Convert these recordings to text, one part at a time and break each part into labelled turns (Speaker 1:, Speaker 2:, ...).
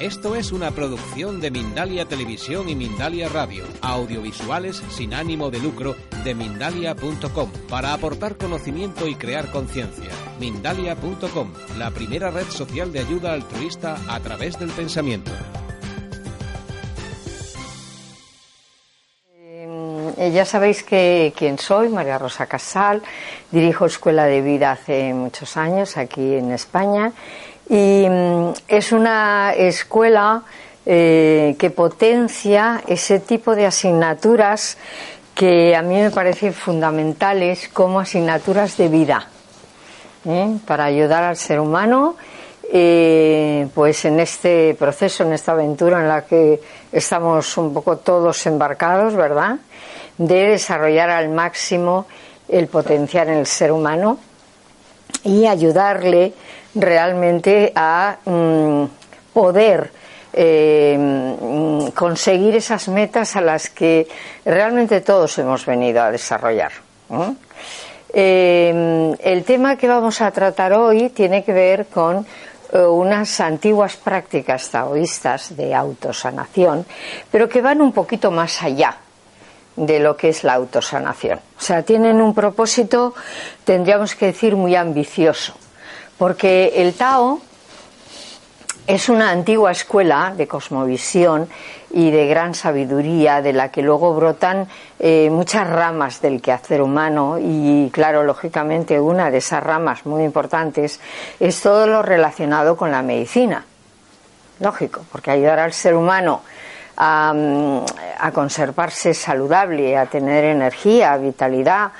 Speaker 1: Esto es una producción de Mindalia Televisión y Mindalia Radio, audiovisuales sin ánimo de lucro de mindalia.com, para aportar conocimiento y crear conciencia. Mindalia.com, la primera red social de ayuda altruista a través del pensamiento.
Speaker 2: Eh, ya sabéis que quién soy, María Rosa Casal, dirijo Escuela de Vida hace muchos años aquí en España y mm, es una escuela eh, que potencia ese tipo de asignaturas que a mí me parecen fundamentales como asignaturas de vida ¿eh? para ayudar al ser humano eh, pues en este proceso, en esta aventura en la que estamos un poco todos embarcados, ¿verdad? De desarrollar al máximo el potencial en el ser humano y ayudarle realmente a mm, poder eh, mm, conseguir esas metas a las que realmente todos hemos venido a desarrollar. Eh, el tema que vamos a tratar hoy tiene que ver con eh, unas antiguas prácticas taoístas de autosanación, pero que van un poquito más allá de lo que es la autosanación. O sea, tienen un propósito, tendríamos que decir, muy ambicioso porque el Tao es una antigua escuela de cosmovisión y de gran sabiduría de la que luego brotan eh, muchas ramas del quehacer humano y claro, lógicamente una de esas ramas muy importantes es todo lo relacionado con la medicina. Lógico, porque ayudar al ser humano a, mm, a conservarse saludable, a tener energía, vitalidad,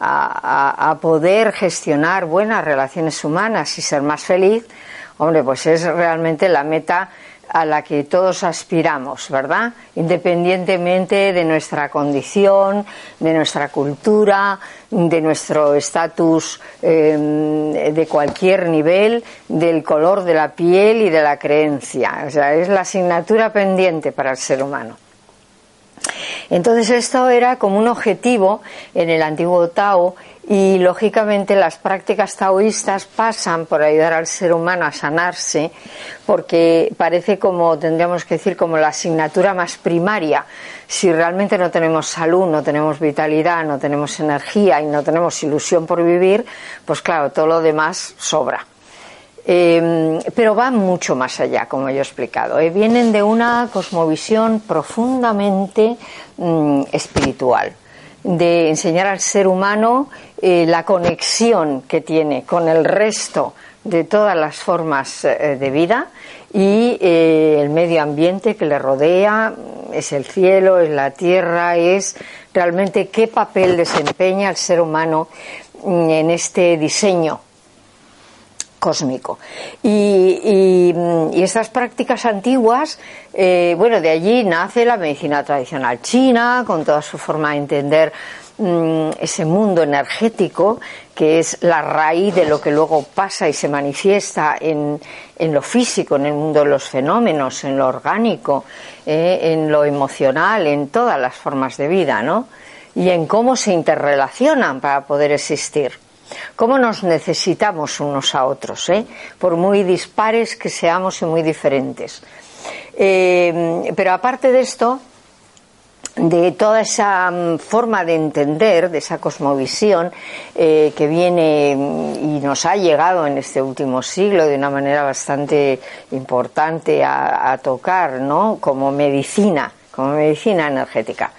Speaker 2: a, poder gestionar buenas relaciones humanas y ser más feliz, hombre, pues es realmente la meta a la que todos aspiramos, ¿verdad? Independientemente de nuestra condición, de nuestra cultura, de nuestro estatus em, de cualquier nivel, del color de la piel y de la creencia. O sea, es la asignatura pendiente para el ser humano. Entonces esto era como un objetivo en el antiguo Tao y lógicamente las prácticas taoístas pasan por ayudar al ser humano a sanarse porque parece como tendríamos que decir como la asignatura más primaria. Si realmente no tenemos salud, no tenemos vitalidad, no tenemos energía y no tenemos ilusión por vivir, pues claro, todo lo demás sobra. Em, pero van mucho más allá, como yo he explicado. Eh, vienen de una cosmovisión profundamente mm, espiritual, de enseñar al ser humano eh, la conexión que tiene con el resto de todas las formas eh, de vida y el medio ambiente que le rodea, es el cielo, es la tierra, es realmente qué papel desempeña el ser humano mm, en este diseño cósmico. Y, estas prácticas antiguas, eh, bueno, de allí nace la medicina tradicional china, con toda su forma de entender mm, ese mundo energético, que es la raíz de lo que luego pasa y se manifiesta en, lo físico, en el mundo de los fenómenos, en lo orgánico, eh, en lo emocional, en todas las formas de vida, ¿no? Y en cómo se interrelacionan para poder existir cómo nos necesitamos unos a otros, ¿eh? por muy dispares que seamos y muy diferentes. Eh, pero aparte de esto, de toda esa mm, forma de entender, de esa cosmovisión eh, que viene mm, y nos ha llegado en este último siglo de una manera bastante importante a, tocar, ¿no? Como medicina, como medicina energética.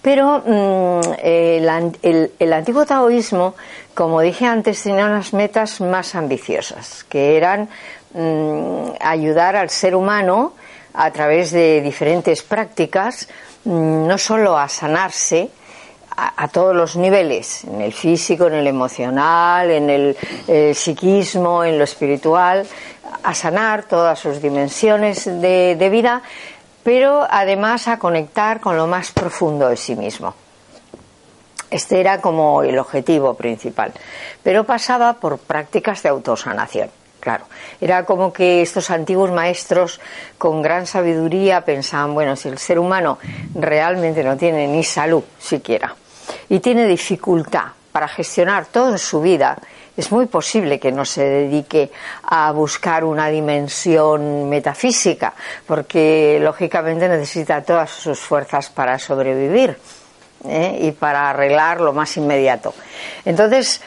Speaker 2: Pero mm, el, antiguo taoísmo como dije antes, tenía unas metas más ambiciosas, que eran mm, ayudar al ser humano a través de diferentes prácticas, mm, no solo a sanarse, a, todos los niveles, en el físico, en el emocional, en el, psiquismo, en lo espiritual, a sanar todas sus dimensiones de vida, pero además a conectar con lo más profundo de sí mismo. Este era como el objetivo principal. Pero pasaba por prácticas de autosanación. Claro, era como que estos antiguos maestros con gran sabiduría pensaban, bueno, si el ser humano realmente no tiene ni salud siquiera y tiene dificultad para gestionar toda su vida es muy posible que no se dedique a buscar una dimensión metafísica, porque lógicamente necesita todas sus fuerzas para sobrevivir ¿eh? y para arreglar lo más inmediato. Entonces,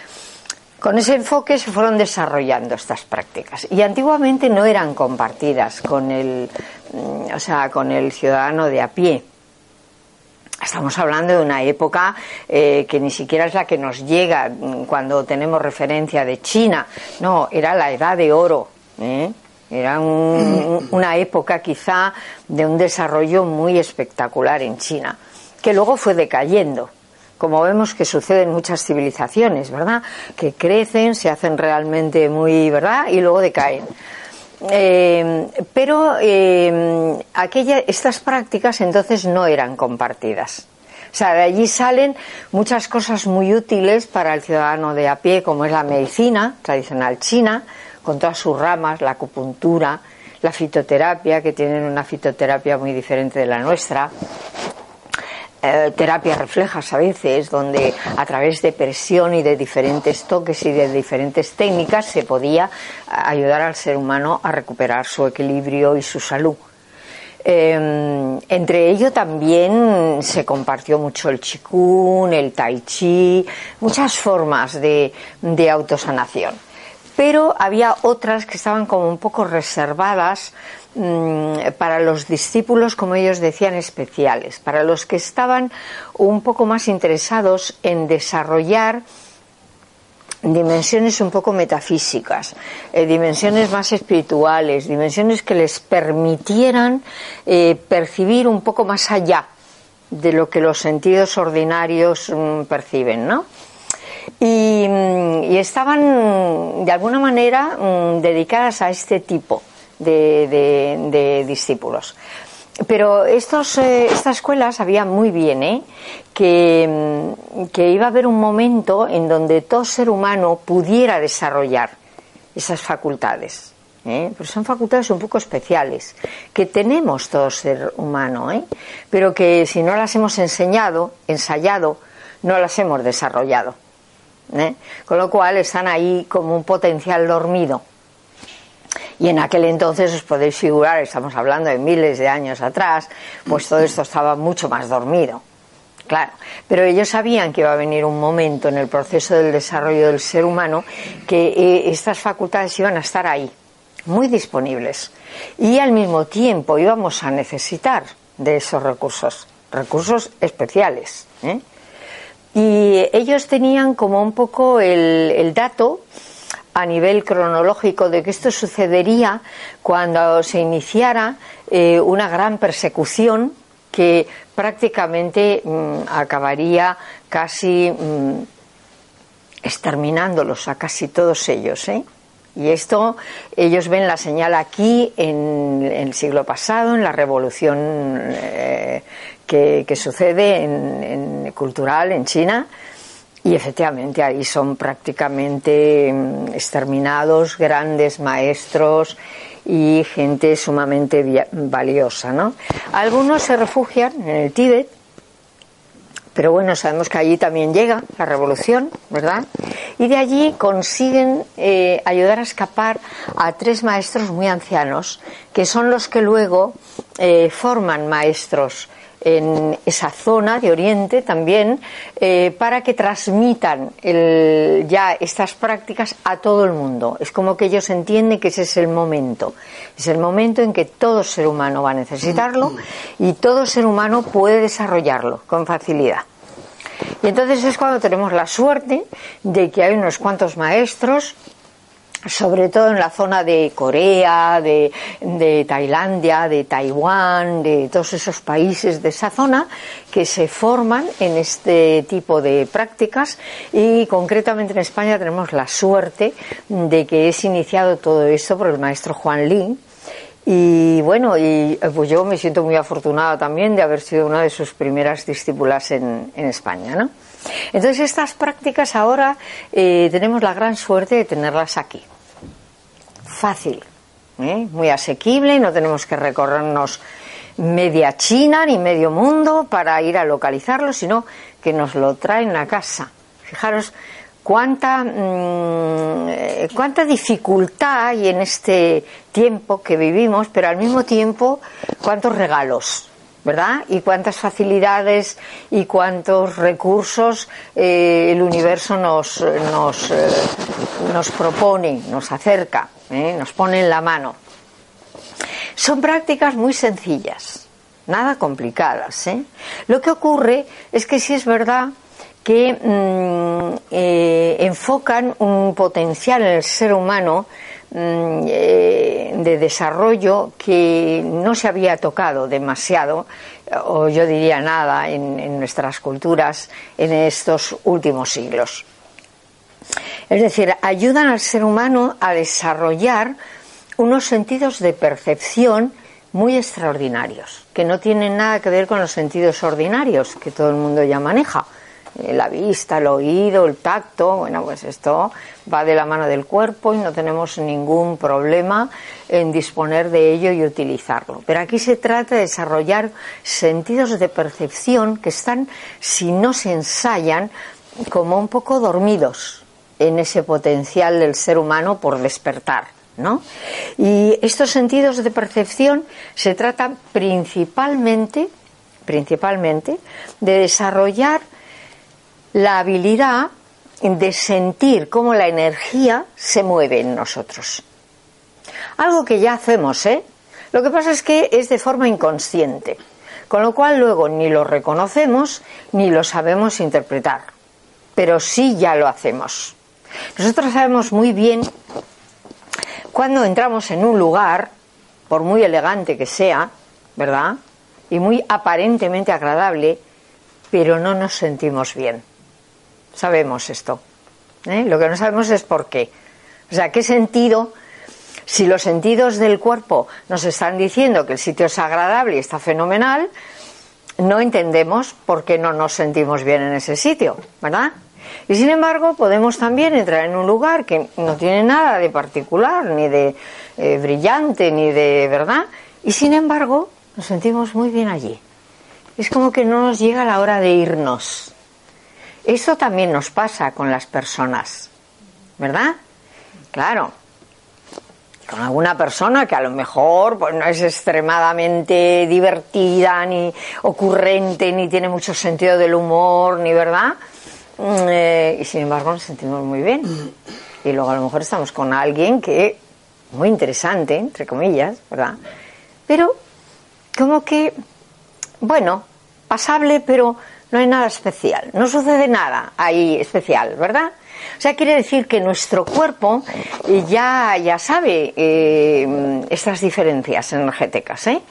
Speaker 2: con ese enfoque se fueron desarrollando estas prácticas y antiguamente no eran compartidas con el, mm, o sea, con el ciudadano de a pie. Estamos hablando de una época eh, que ni siquiera es la que nos llega mm, cuando tenemos referencia de China. No, era la edad de oro. ¿eh? Era una época quizá de un desarrollo muy espectacular en China, que luego fue decayendo como vemos que sucede en muchas civilizaciones, ¿verdad? Que crecen, se hacen realmente muy, ¿verdad? Y luego decaen. Eh, pero eh, estas prácticas entonces no eran compartidas. O sea, de allí salen muchas cosas muy útiles para el ciudadano de a pie, como es la medicina tradicional china, con todas sus ramas, la acupuntura, la fitoterapia, que tienen una fitoterapia muy diferente de la nuestra, eh, terapias reflejas a veces, donde a través de presión y de diferentes toques y de diferentes técnicas se podía ayudar al ser humano a recuperar su equilibrio y su salud. Em, entre ello también se compartió mucho el chikun, el tai chi, muchas formas de, de autosanación. Pero había otras que estaban como un poco reservadas para los discípulos, como ellos decían, especiales, para los que estaban un poco más interesados en desarrollar dimensiones un poco metafísicas, eh, dimensiones más espirituales, dimensiones que les permitieran eh, percibir un poco más allá de lo que los sentidos ordinarios mm, perciben, ¿no? Mm, y, estaban de alguna manera dedicadas a este tipo de, discípulos. Pero estos, eh, esta escuela sabía muy bien ¿eh? que, mm, que, iba a haber un momento en donde todo ser humano pudiera desarrollar esas facultades. ¿eh? Pero son facultades un poco especiales, que tenemos todo ser humano, ¿eh? pero que si no las hemos enseñado, ensayado, no las hemos desarrollado. ¿eh? Con lo cual están ahí como un potencial dormido. Y en aquel entonces os podéis figurar, estamos hablando de miles de años atrás, pues todo esto estaba mucho más dormido. Claro, pero ellos sabían que iba a venir un momento en el proceso del desarrollo del ser humano que eh, estas facultades iban a estar ahí, muy disponibles. Y al mismo tiempo íbamos a necesitar de esos recursos, recursos especiales. ¿eh? Y ellos tenían como un poco el, el dato a nivel cronológico de que esto sucedería cuando se iniciara eh, una gran persecución que prácticamente mm, acabaría casi mm, exterminándolos a casi todos ellos. ¿eh? Y esto ellos ven la señal aquí en, el siglo pasado, en la revolución eh, que, sucede en, cultural en China y efectivamente ahí son prácticamente mm, exterminados grandes maestros y gente sumamente valiosa, ¿no? Algunos se refugian en el Tíbet, pero bueno, sabemos que allí también llega la revolución, ¿verdad? Y de allí consiguen eh, ayudar a escapar a tres maestros muy ancianos, que son los que luego eh, forman maestros en esa zona de Oriente también eh, para que transmitan ya estas prácticas a todo el mundo. Es como que ellos entienden que ese es el momento. Es el momento en que todo ser humano va a necesitarlo y todo ser humano puede desarrollarlo con facilidad. Y entonces es cuando tenemos la suerte de que hay unos cuantos maestros sobre todo en la zona de Corea, de, Tailandia, de Taiwán, de todos esos países de esa zona que se forman en este tipo de prácticas y concretamente en España tenemos la suerte de que es iniciado todo esto por el maestro Juan Lin. Y bueno, y pues yo me siento muy afortunada también de haber sido una de sus primeras discípulas en, España, ¿no? Entonces estas prácticas ahora eh, tenemos la gran suerte de tenerlas aquí fácil, ¿eh? muy asequible, no tenemos que recorrernos media China ni medio mundo para ir a localizarlo, sino que nos lo traen a casa. Fijaros cuánta, mm, cuánta dificultad hay en este tiempo que vivimos, pero al mismo tiempo cuántos regalos. ¿Verdad? Y cuántas facilidades y cuántos recursos eh, el universo nos, nos, eh, nos propone, nos acerca, ¿eh? nos pone en la mano. Son prácticas muy sencillas, nada complicadas. Lo que ocurre es que sí es verdad que mm, enfocan un potencial en el ser humano de desarrollo que no se había tocado demasiado, o yo diría nada, en, nuestras culturas en estos últimos siglos. Es decir, ayudan al ser humano a desarrollar unos sentidos de percepción muy extraordinarios, que no tienen nada que ver con los sentidos ordinarios que todo el mundo ya maneja eh, la vista, el oído, el tacto, bueno, pues esto va de la mano del cuerpo y no tenemos ningún problema en disponer de ello y utilizarlo. Pero aquí se trata de desarrollar sentidos de percepción que están, si no se ensayan, como un poco dormidos en ese potencial del ser humano por despertar. ¿No? Y estos sentidos de percepción se tratan principalmente, principalmente de desarrollar la habilidad de sentir cómo la energía se mueve en nosotros. Algo que ya hacemos, ¿eh? Lo que pasa es que es de forma inconsciente, con lo cual luego ni lo reconocemos ni lo sabemos interpretar, pero sí ya lo hacemos. Nosotros sabemos muy bien cuando entramos en un lugar, por muy elegante que sea, ¿verdad? Y muy aparentemente agradable, pero no nos sentimos bien sabemos esto. ¿eh? Lo que no sabemos es por qué. O sea, ¿qué sentido? Si los sentidos del cuerpo nos están diciendo que el sitio es agradable y está fenomenal, no entendemos por qué no nos sentimos bien en ese sitio, ¿verdad? Y sin embargo, podemos también entrar en un lugar que no tiene nada de particular, ni de eh, brillante, ni de verdad, y sin embargo, nos sentimos muy bien allí. Es como que no nos llega la hora de irnos. Eso también nos pasa con las personas, ¿verdad? Claro. Con alguna persona que a lo mejor pues, no es extremadamente divertida, ni ocurrente, ni tiene mucho sentido del humor, ni verdad. Mm, eh, y sin embargo nos sentimos muy bien. Y luego a lo mejor estamos con alguien que, muy interesante, entre comillas, ¿verdad? Pero como que, bueno, pasable, pero no hay nada especial, no sucede nada ahí especial, ¿verdad? O sea, quiere decir que nuestro cuerpo ya, ya sabe eh, estas diferencias energéticas, ¿eh?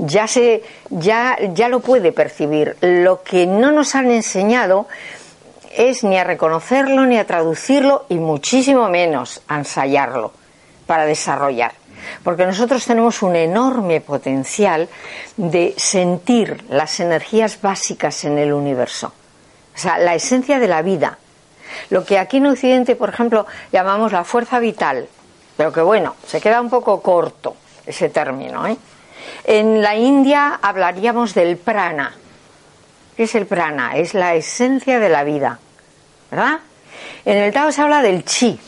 Speaker 2: Ya, se, ya, ya lo puede percibir. Lo que no nos han enseñado es ni a reconocerlo, ni a traducirlo, y muchísimo menos a ensayarlo para desarrollar porque nosotros tenemos un enorme potencial de sentir las energías básicas en el universo, o sea, la esencia de la vida. Lo que aquí en Occidente, por ejemplo, llamamos la fuerza vital, pero que bueno, se queda un poco corto ese término. ¿eh? En la India hablaríamos del prana. ¿Qué es el prana? Es la esencia de la vida, ¿verdad? En el Tao se habla del chi.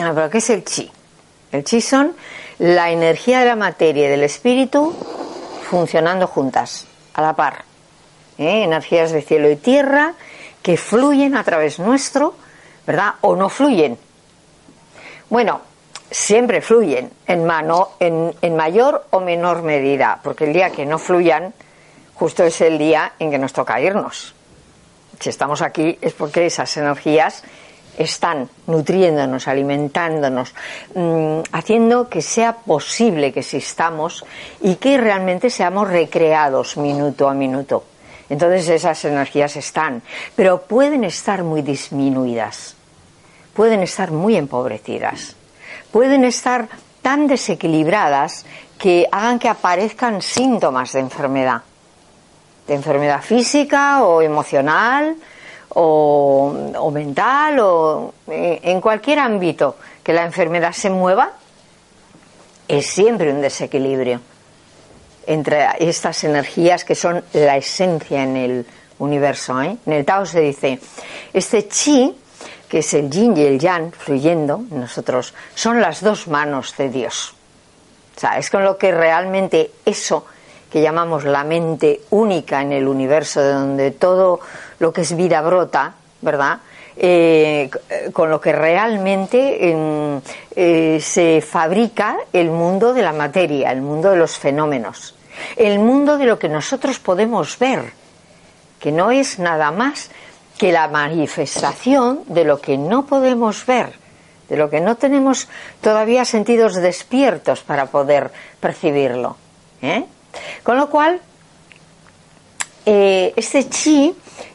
Speaker 2: Ah, pero ¿qué es el chi? El chi son la energía de la materia y del espíritu funcionando juntas, a la par. ¿eh? Energías de cielo y tierra que fluyen a través nuestro, ¿verdad? O no fluyen. Bueno, siempre fluyen en, mano, en, en mayor o menor medida, porque el día que no fluyan, justo es el día en que nos toca irnos. Si estamos aquí es porque esas energías están nutriéndonos, alimentándonos, mm, haciendo que sea posible que existamos y que realmente seamos recreados minuto a minuto. Entonces esas energías están, pero pueden estar muy disminuidas, pueden estar muy empobrecidas, pueden estar tan desequilibradas que hagan que aparezcan síntomas de enfermedad, de enfermedad física o emocional, o, mental o eh, en cualquier ámbito que la enfermedad se mueva, es siempre un desequilibrio entre estas energías que son la esencia en el universo. ¿eh? En el Tao se dice, este chi que es el yin y el yang fluyendo en nosotros, son las dos manos de Dios. O sea, es con lo que realmente eso que llamamos la mente única en el universo, de donde todo lo que es vida brota, ¿verdad? Eh, con lo que realmente em, eh, se fabrica el mundo de la materia, el mundo de los fenómenos, el mundo de lo que nosotros podemos ver, que no es nada más que la manifestación de lo que no podemos ver, de lo que no tenemos todavía sentidos despiertos para poder percibirlo. ¿eh? Con lo cual, este chi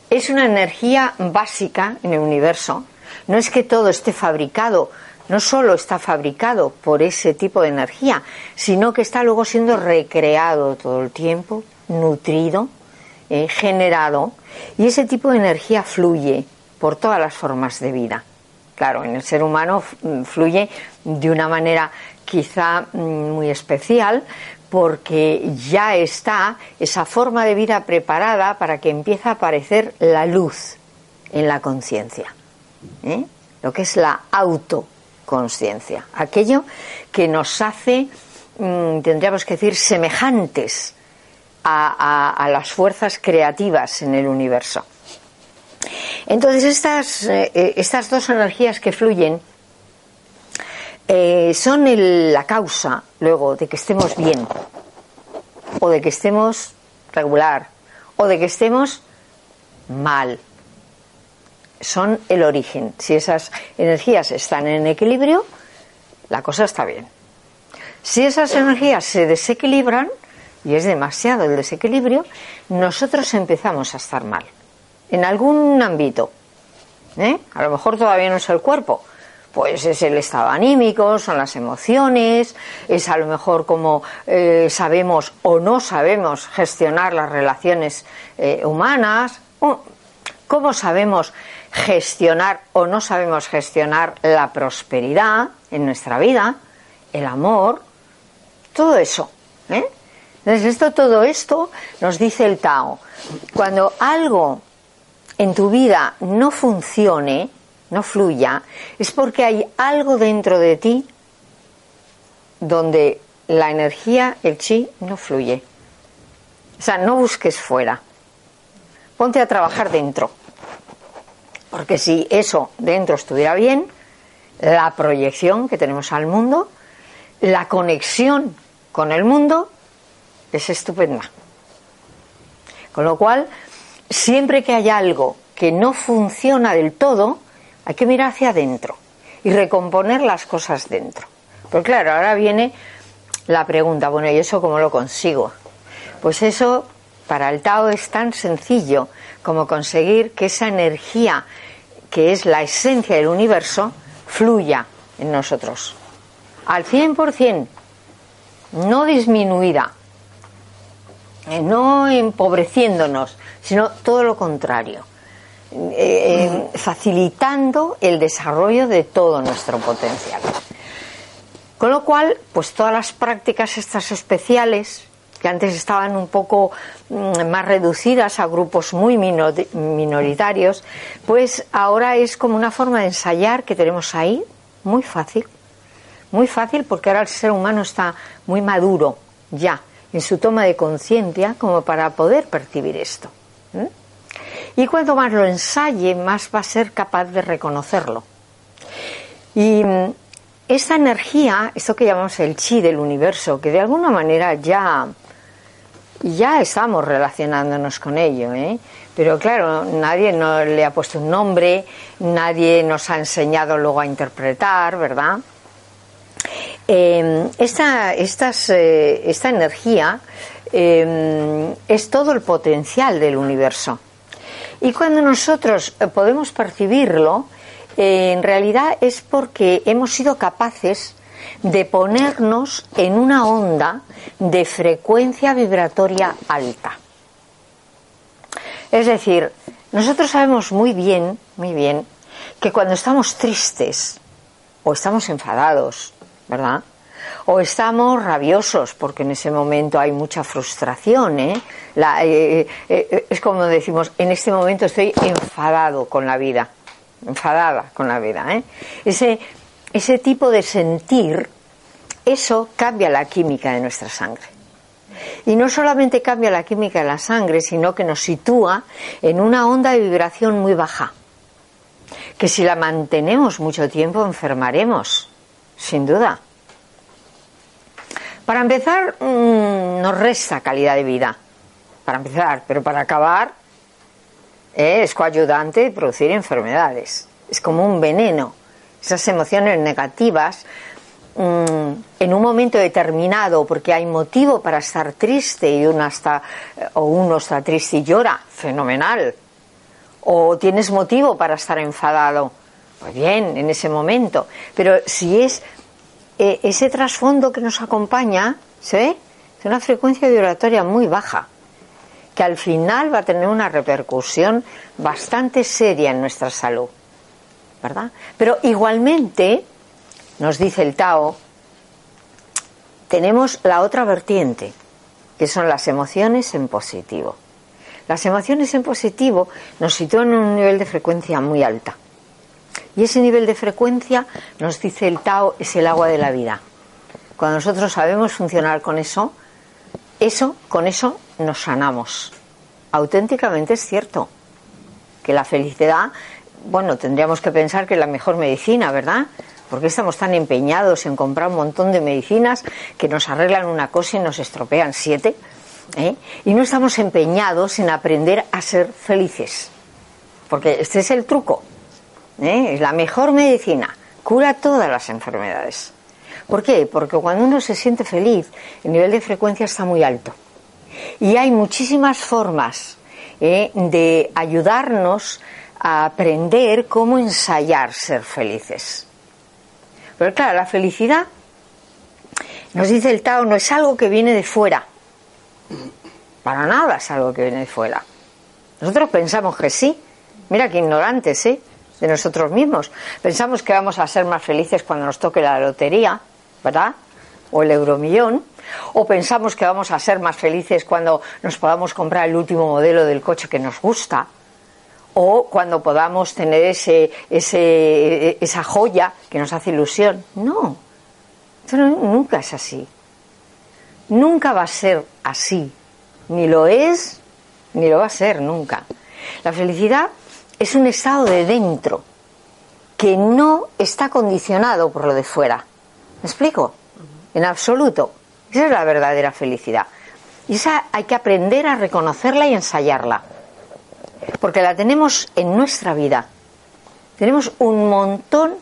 Speaker 2: es una energía básica en el universo. No es que todo esté fabricado, no solo está fabricado por ese tipo de energía, sino que está luego siendo recreado todo el tiempo, nutrido, eh, generado, y ese tipo de energía fluye por todas las formas de vida. Claro, en el ser humano fluye de una manera quizá mm, muy especial, porque ya está esa forma de vida preparada para que empiece a aparecer la luz en la conciencia, ¿eh? lo que es la autoconciencia, aquello que nos hace, mm, tendríamos que decir, semejantes a, las fuerzas creativas en el universo. Entonces estas, eh, eh, estas dos energías que fluyen eh, son la causa luego de que estemos bien, o de que estemos regular, o de que estemos mal. Son el origen. Si esas energías están en equilibrio, la cosa está bien. Si esas energías se desequilibran, y es demasiado el desequilibrio, nosotros empezamos a estar mal. En algún ámbito. ¿eh? A lo mejor todavía no es el cuerpo, pues es el estado anímico, son las emociones, es a lo mejor como eh, sabemos o no sabemos gestionar las relaciones eh, humanas, cómo sabemos gestionar o no sabemos gestionar la prosperidad en nuestra vida, el amor, todo eso. ¿eh? Entonces, esto, todo esto nos dice el Tao. Cuando algo en tu vida no funcione, no fluya, es porque hay algo dentro de ti donde la energía, el chi, no fluye. O sea, no busques fuera. Ponte a trabajar dentro. Porque si eso dentro estuviera bien, la proyección que tenemos al mundo, la conexión con el mundo, es estupenda. Con lo cual, siempre que hay algo que no funciona del todo, hay que mirar hacia adentro y recomponer las cosas dentro. Pero claro, ahora viene la pregunta, bueno, ¿y eso cómo lo consigo? Pues eso para el Tao es tan sencillo como conseguir que esa energía, que es la esencia del universo, fluya en nosotros. Al 100%, no disminuida, eh, no empobreciéndonos, sino todo lo contrario. Eh, facilitando el desarrollo de todo nuestro potencial. Con lo cual, pues todas las prácticas estas especiales, que antes estaban un poco mm, más reducidas a grupos muy minoritarios, pues ahora es como una forma de ensayar que tenemos ahí, muy fácil, muy fácil porque ahora el ser humano está muy maduro ya en su toma de conciencia como para poder percibir esto. Y cuanto más lo ensaye, más va a ser capaz de reconocerlo. Y mm, esta energía, esto que llamamos el chi del universo, que de alguna manera ya, ya estamos relacionándonos con ello, ¿eh? pero claro, nadie le ha puesto un nombre, nadie nos ha enseñado luego a interpretar, ¿verdad? Em, esta, eh, esta energía em, es todo el potencial del universo. Y cuando nosotros eh, podemos percibirlo, eh, en realidad es porque hemos sido capaces de ponernos en una onda de frecuencia vibratoria alta. Es decir, nosotros sabemos muy bien, muy bien, que cuando estamos tristes o estamos enfadados, ¿verdad? O estamos rabiosos porque en ese momento hay mucha frustración. ¿eh? Eh, eh, es como decimos, en este momento estoy enfadado con la vida. enfadada con la vida. Ese, ese tipo de sentir, eso cambia la química de nuestra sangre. Y no solamente cambia la química de la sangre, sino que nos sitúa en una onda de vibración muy baja, que si la mantenemos mucho tiempo enfermaremos, sin duda. Para empezar, mm, nos resta calidad de vida, para empezar, pero para acabar, eh, es coayudante de producir enfermedades. Es como un veneno. Esas emociones negativas Mm, en un momento determinado, porque hay motivo para estar triste y uno está, o uno está triste y llora, fenomenal. O tienes motivo para estar enfadado, pues bien, en ese momento. Pero si es eh, ese trasfondo que nos acompaña, ¿se Es una frecuencia vibratoria muy baja, que al final va a tener una repercusión bastante seria en nuestra salud. ¿Verdad? Pero igualmente, nos dice el Tao, tenemos la otra vertiente, que son las emociones en positivo. Las emociones en positivo nos sitúan en un nivel de frecuencia muy alta. Y ese nivel de frecuencia, nos dice el Tao, es el agua de la vida. Cuando nosotros sabemos funcionar con eso, eso, con eso nos sanamos. Auténticamente es cierto que la felicidad, bueno, tendríamos que pensar que es la mejor medicina, ¿verdad? ¿Por qué estamos tan empeñados en comprar un montón de medicinas que nos arreglan una cosa y nos estropean siete? ¿Eh? Y no estamos empeñados en aprender a ser felices. Porque este es el truco. ¿Eh? Es la mejor medicina. Cura todas las enfermedades. ¿Por qué? Porque cuando uno se siente feliz, el nivel de frecuencia está muy alto. Y hay muchísimas formas ¿eh? de ayudarnos a aprender cómo ensayar ser felices. Pero claro, la felicidad, nos dice el Tao, no es algo que viene de fuera. Para nada es algo que viene de fuera. Nosotros pensamos que sí. Mira qué ignorantes, ¿eh? De nosotros mismos. Pensamos que vamos a ser más felices cuando nos toque la lotería, ¿verdad? O el euromillón. O pensamos que vamos a ser más felices cuando nos podamos comprar el último modelo del coche que nos gusta o cuando podamos tener ese, ese, esa joya que nos hace ilusión. No, eso nunca es así. Nunca va a ser así. Ni lo es, ni lo va a ser nunca. La felicidad es un estado de dentro que no está condicionado por lo de fuera. ¿Me explico? En absoluto. Esa es la verdadera felicidad. Y esa hay que aprender a reconocerla y ensayarla porque la tenemos en nuestra vida. Tenemos un montón,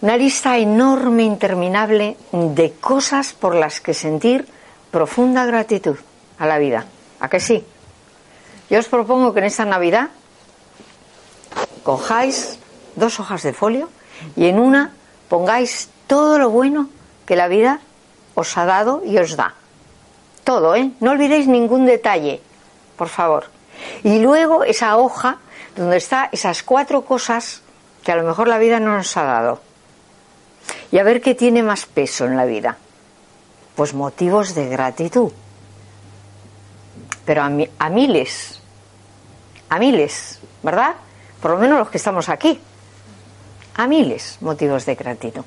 Speaker 2: una lista enorme, interminable de cosas por las que sentir profunda gratitud a la vida. ¿A que sí? Yo os propongo que en esta Navidad cojáis dos hojas de folio y en una pongáis todo lo bueno que la vida os ha dado y os da. Todo, ¿eh? No olvidéis ningún detalle, por favor. Y luego esa hoja donde está esas cuatro cosas que a lo mejor la vida no nos ha dado. Y a ver qué tiene más peso en la vida. Pues motivos de gratitud. Pero a, a miles. A miles, ¿verdad? Por lo menos los que estamos aquí. A miles motivos de gratitud.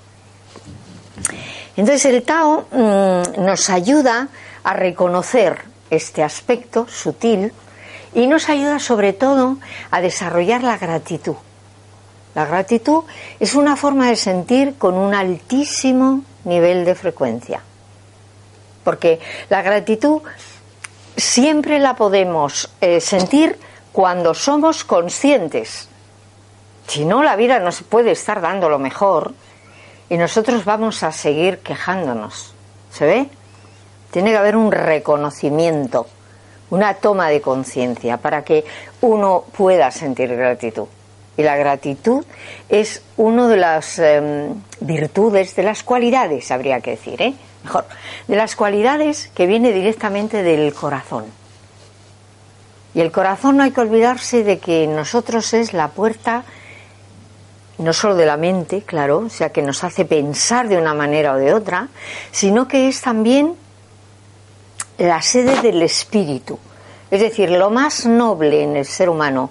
Speaker 2: Entonces el Tao mm, nos ayuda a reconocer este aspecto sutil y nos ayuda sobre todo a desarrollar la gratitud. La gratitud es una forma de sentir con un altísimo nivel de frecuencia. Porque la gratitud siempre la podemos eh, sentir cuando somos conscientes. Si no, la vida no se puede estar dando lo mejor y nosotros vamos a seguir quejándonos. ¿Se ve? Tiene que haber un reconocimiento una toma de conciencia para que uno pueda sentir gratitud. Y la gratitud es una de las em, virtudes, de las cualidades, habría que decir, ¿eh? mejor, de las cualidades que viene directamente del corazón. Y el corazón no hay que olvidarse de que nosotros es la puerta no solo de la mente, claro, o sea, que nos hace pensar de una manera o de otra, sino que es también la sede del espíritu. Es decir, lo más noble en el ser humano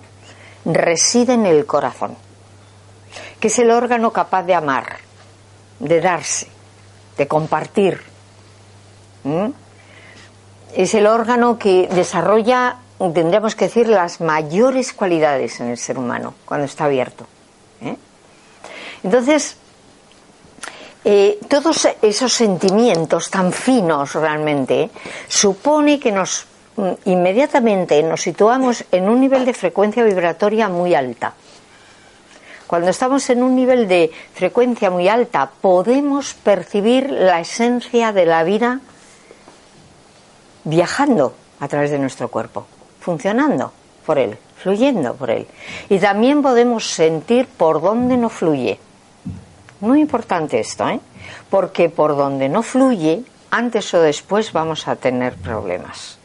Speaker 2: reside en el corazón. que es el órgano capaz de amar, de darse, de compartir. Es el órgano que desarrolla, tendríamos que decir, las mayores cualidades en el ser humano cuando está abierto. ¿eh? Entonces, eh, todos esos sentimientos tan finos realmente supone que nos mm, inmediatamente nos situamos en un nivel de frecuencia vibratoria muy alta. Cuando estamos en un nivel de frecuencia muy alta, podemos percibir la esencia de la vida viajando a través de nuestro cuerpo, funcionando por él, fluyendo por él. Y también podemos sentir por dónde no fluye. Muy importante esto, ¿eh? Porque por donde no fluye, antes o después vamos a tener problemas.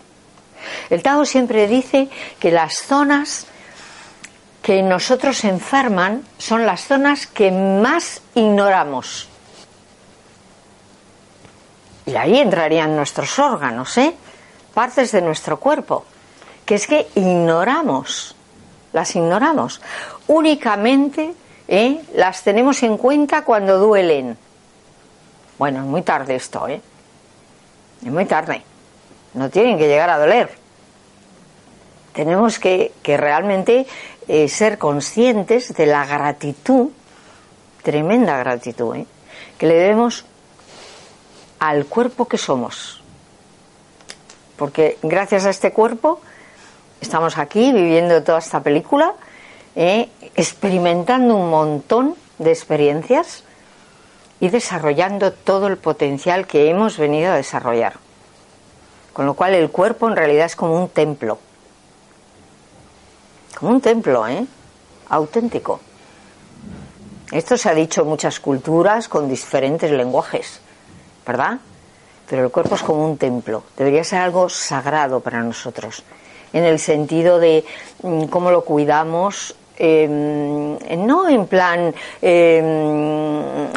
Speaker 2: El Tao siempre dice que las zonas que nosotros enferman son las zonas que más ignoramos. Y ahí entrarían nuestros órganos, ¿eh? Partes de nuestro cuerpo, que es que ignoramos, las ignoramos. Únicamente ¿eh? las tenemos en cuenta cuando duelen. Bueno, es muy tarde esto, ¿eh? Es muy tarde. No tienen que llegar a doler. Tenemos que, que realmente eh, ser conscientes de la gratitud, tremenda gratitud, ¿eh? que le debemos al cuerpo que somos. Porque gracias a este cuerpo estamos aquí viviendo toda esta película, ¿eh? experimentando un montón de experiencias y desarrollando todo el potencial que hemos venido a desarrollar. Con lo cual el cuerpo en realidad es como un templo como un templo, ¿eh? Auténtico. Esto se ha dicho en muchas culturas con diferentes lenguajes, ¿verdad? Pero el cuerpo es como un templo, debería ser algo sagrado para nosotros, en el sentido de mm, cómo lo cuidamos, em, no en plan em,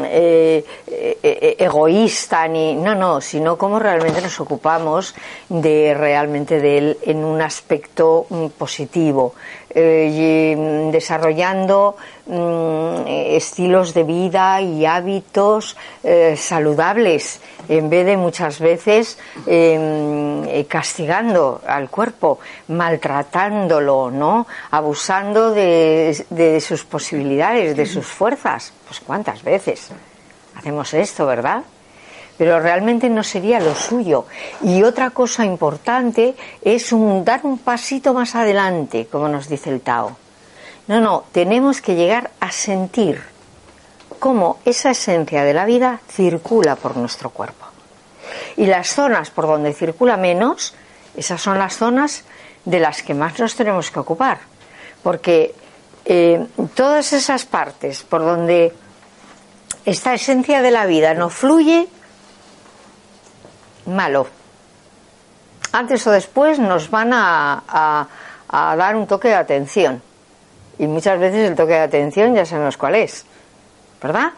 Speaker 2: eh, eh, egoísta ni no no sino cómo realmente nos ocupamos de realmente de él en un aspecto mm, positivo eh, mm, desarrollando mm, estilos de vida y hábitos eh, saludables en vez de muchas veces em, eh, castigando al cuerpo, maltratándolo, ¿no? Abusando de, de sus posibilidades, de sus fuerzas. Pues cuántas veces hacemos esto, ¿verdad? Pero realmente no sería lo suyo. Y otra cosa importante es dar un pasito más adelante, como nos dice el Tao. No, no, tenemos que llegar a sentir cómo esa esencia de la vida circula por nuestro cuerpo. Y las zonas por donde circula menos, esas son las zonas de las que más nos tenemos que ocupar. Porque eh, todas esas partes por donde esta esencia de la vida no fluye, malo. Antes o después nos van a, dar un toque de atención. Y muchas veces el toque de atención ya sabemos cuál es. ¿Verdad?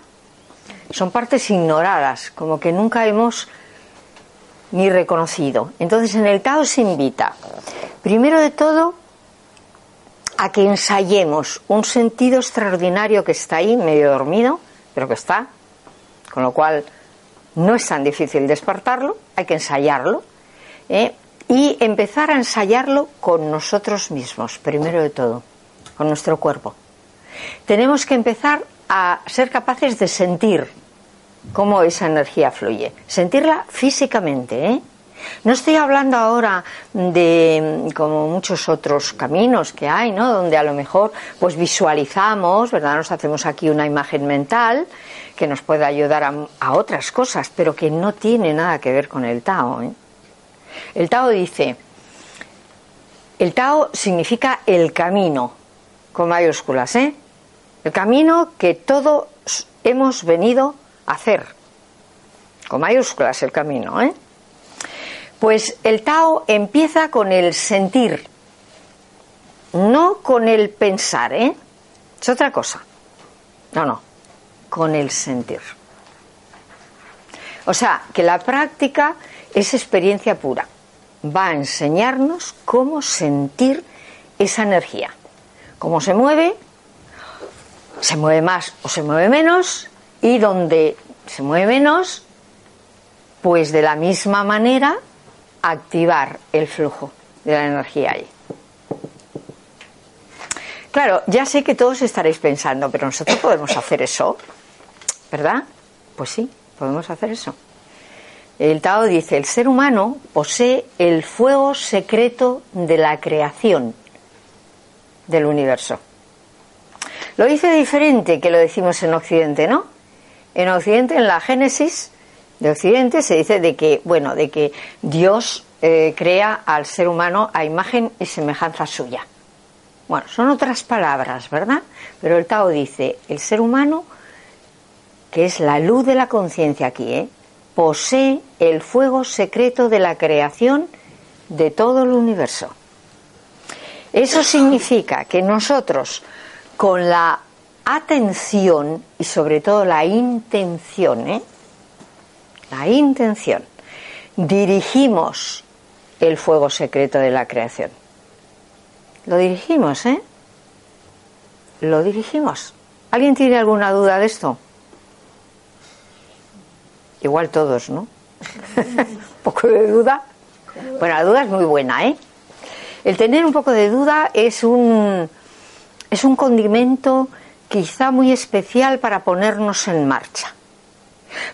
Speaker 2: Son partes ignoradas, como que nunca hemos ni reconocido. Entonces en el Tao se invita, primero de todo, a que ensayemos un sentido extraordinario que está ahí, medio dormido, pero que está, con lo cual no es tan difícil despertarlo, hay que ensayarlo ¿eh? y empezar a ensayarlo con nosotros mismos, primero de todo, con nuestro cuerpo. Tenemos que empezar a ser capaces de sentir cómo esa energía fluye, sentirla físicamente, ¿eh? No estoy hablando ahora de como muchos otros caminos que hay, ¿no? Donde a lo mejor pues visualizamos, ¿verdad? Nos hacemos aquí una imagen mental que nos puede ayudar a, otras cosas, pero que no tiene nada que ver con el Tao. ¿eh? El Tao dice, el Tao significa el camino, con mayúsculas, ¿eh? El camino que todos hemos venido a hacer, con mayúsculas el camino, ¿eh? Pues el Tao empieza con el sentir, no con el pensar, ¿eh? Es otra cosa. No, no con el sentir. O sea, que la práctica es experiencia pura. Va a enseñarnos cómo sentir esa energía, cómo se mueve, se mueve más o se mueve menos y donde se mueve menos, pues de la misma manera activar el flujo de la energía ahí. Claro, ya sé que todos estaréis pensando, pero nosotros podemos hacer eso, ¿verdad? Pues sí, podemos hacer eso. El Tao dice, el ser humano posee el fuego secreto de la creación del universo. Lo dice diferente que lo decimos en Occidente, ¿no? En Occidente, en la Génesis de Occidente, se dice de que, bueno, de que Dios eh, crea al ser humano a imagen y semejanza suya. Bueno, son otras palabras, ¿verdad? Pero el Tao dice, el ser humano, que es la luz de la conciencia aquí, ¿eh? posee el fuego secreto de la creación de todo el universo. Eso significa que nosotros, con la atención y sobre todo la intención, ¿eh? la intención, dirigimos el fuego secreto de la creación. Lo dirigimos, ¿eh? Lo dirigimos. ¿Alguien tiene alguna duda de esto? Igual todos, ¿no? un poco de duda. Bueno, la duda es muy buena, ¿eh? El tener un poco de duda es un, es un condimento quizá muy especial para ponernos en marcha.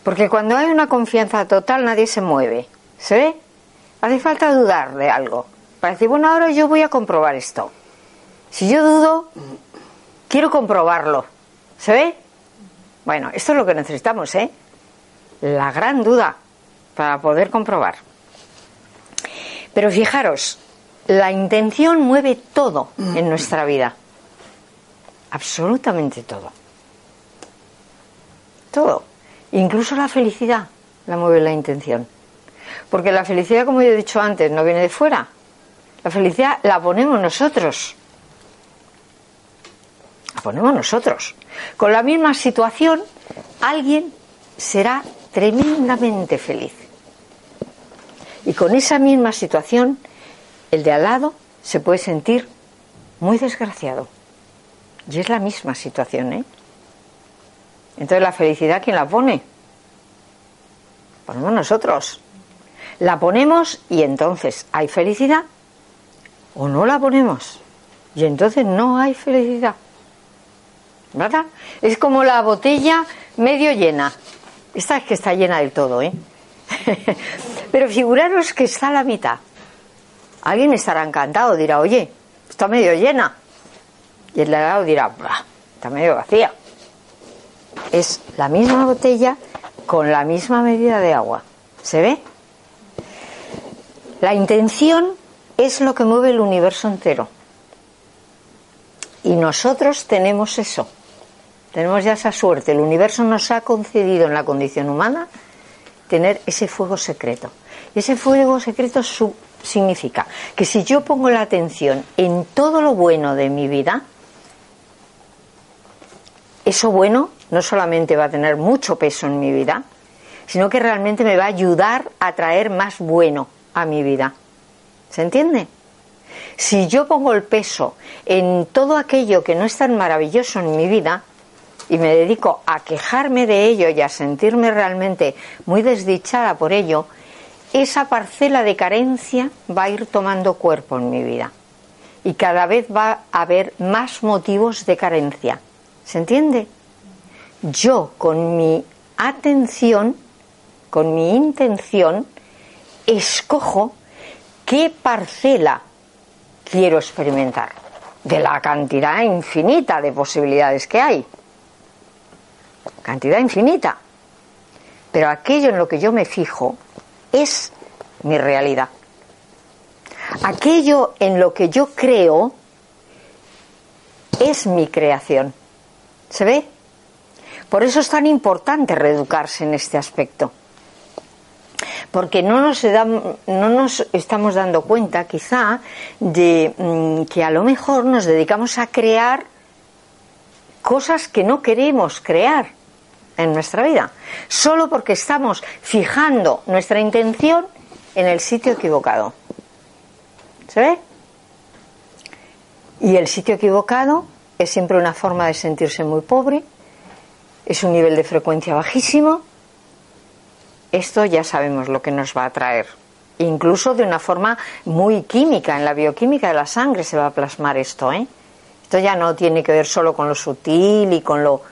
Speaker 2: Porque cuando hay una confianza total nadie se mueve. ¿Se ve? Hace falta dudar de algo. Para decir, bueno, ahora yo voy a comprobar esto. Si yo dudo, quiero comprobarlo. ¿Se ve? Bueno, esto es lo que necesitamos, ¿eh? La gran duda para poder comprobar. Pero fijaros, la intención mueve todo en nuestra vida. Absolutamente todo. Todo. Incluso la felicidad la mueve la intención. Porque la felicidad, como yo he dicho antes, no viene de fuera. La felicidad la ponemos nosotros. La ponemos nosotros. Con la misma situación, alguien será tremendamente feliz. Y con esa misma situación, el de al lado se puede sentir muy desgraciado. Y es la misma situación, ¿eh? Entonces la felicidad, ¿quién la pone? Ponemos nosotros. La ponemos y entonces hay felicidad o no la ponemos. Y entonces no hay felicidad. ¿Verdad? Es como la botella medio llena. Esta es que está llena del todo, ¿eh? Pero figuraros que está a la mitad. Alguien estará encantado, dirá, oye, está medio llena. Y el de al lado dirá, está medio vacía. Es la misma botella con la misma medida de agua. ¿Se ve? La intención es lo que mueve el universo entero. Y nosotros tenemos eso. Tenemos ya esa suerte. El universo nos ha concedido en la condición humana tener ese fuego secreto. Y ese fuego secreto significa que si yo pongo la atención en todo lo bueno de mi vida, eso bueno no solamente va a tener mucho peso en mi vida, sino que realmente me va a ayudar a traer más bueno a mi vida. ¿Se entiende? Si yo pongo el peso en todo aquello que no es tan maravilloso en mi vida, y me dedico a quejarme de ello y a sentirme realmente muy desdichada por ello, esa parcela de carencia va a ir tomando cuerpo en mi vida. Y cada vez va a haber más motivos de carencia. ¿Se entiende? Yo con mi atención, con mi intención, escojo qué parcela quiero experimentar de la cantidad infinita de posibilidades que hay cantidad infinita. Pero aquello en lo que yo me fijo es mi realidad. Aquello en lo que yo creo es mi creación. ¿Se ve? Por eso es tan importante reeducarse en este aspecto. Porque no nos, no nos estamos dando cuenta, quizá, de mm, que a lo mejor nos dedicamos a crear cosas que no queremos crear en nuestra vida, solo porque estamos fijando nuestra intención en el sitio equivocado. ¿Se ve? Y el sitio equivocado es siempre una forma de sentirse muy pobre, es un nivel de frecuencia bajísimo. Esto ya sabemos lo que nos va a traer. Incluso de una forma muy química, en la bioquímica de la sangre se va a plasmar esto. ¿eh? Esto ya no tiene que ver solo con lo sutil y con lo...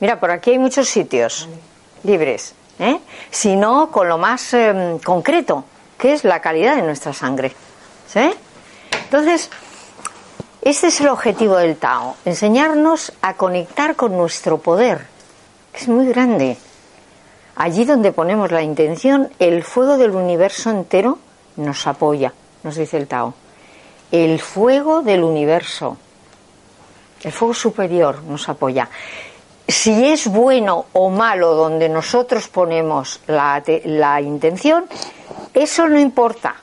Speaker 2: Mira, por aquí hay muchos sitios libres, ¿eh? sino con lo más em, concreto, que es la calidad de nuestra sangre. ¿sí? Entonces, este es el objetivo del Tao, enseñarnos a conectar con nuestro poder, que es muy grande. Allí donde ponemos la intención, el fuego del universo entero nos apoya, nos dice el Tao. El fuego del universo, el fuego superior nos apoya. Si es bueno o malo donde nosotros ponemos la, la intención, eso no importa.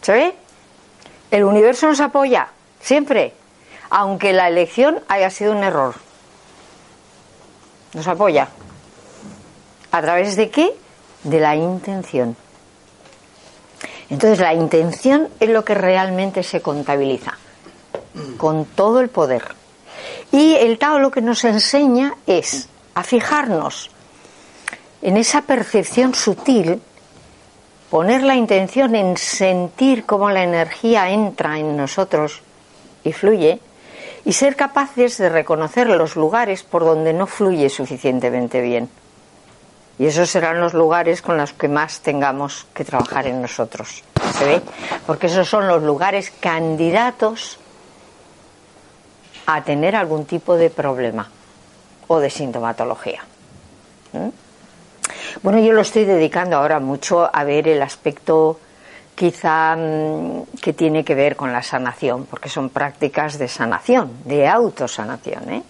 Speaker 2: ¿Se ve? El universo nos apoya, Siempre, aunque la elección haya sido un error. Nos apoya. ¿A través de qué? De la intención. Entonces la intención es lo que realmente se contabiliza, con todo el poder. Y el Tao lo que nos enseña es a fijarnos en esa percepción sutil, poner la intención en sentir cómo la energía entra en nosotros y fluye, y ser capaces de reconocer los lugares por donde no fluye suficientemente bien. Y esos serán los lugares con los que más tengamos que trabajar en nosotros. ¿Se ve? Porque esos son los lugares candidatos a tener algún tipo de problema o de sintomatología. Bueno, yo lo estoy dedicando ahora mucho a ver el aspecto quizá mm, que tiene que ver con la sanación, porque son prácticas de sanación, de autosanación. ¿eh?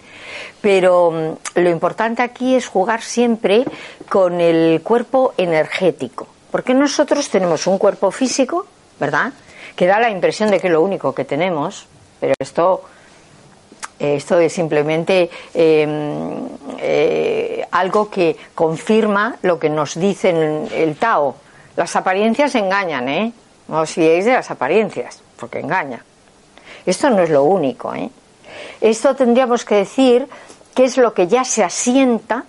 Speaker 2: Pero mm, lo importante aquí es jugar siempre con el cuerpo energético, porque nosotros tenemos un cuerpo físico, ¿verdad? Que da la impresión de que es lo único que tenemos, pero esto esto es simplemente em, eh, algo que confirma lo que nos dice el Tao. Las apariencias engañan, ¿eh? No os fiéis de las apariencias, porque engaña. Esto no es lo único. ¿eh? Esto tendríamos que decir que es lo que ya se asienta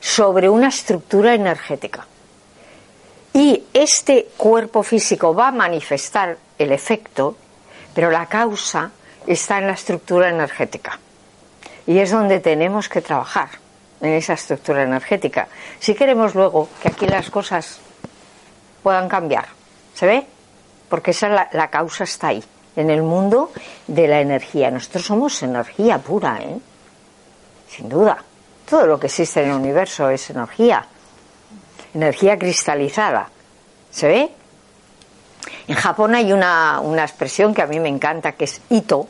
Speaker 2: sobre una estructura energética. Y este cuerpo físico va a manifestar el efecto, pero la causa está en la estructura energética. Y es donde tenemos que trabajar, en esa estructura energética. Si queremos luego que aquí las cosas puedan cambiar. ¿Se ve? porque esa la, la causa está ahí, en el mundo de la energía. Nosotros somos energía pura, ¿eh? sin duda. Todo lo que existe en el universo es energía, energía cristalizada. ¿Se ve? En Japón hay una, una, expresión que a mí me encanta, que es ito,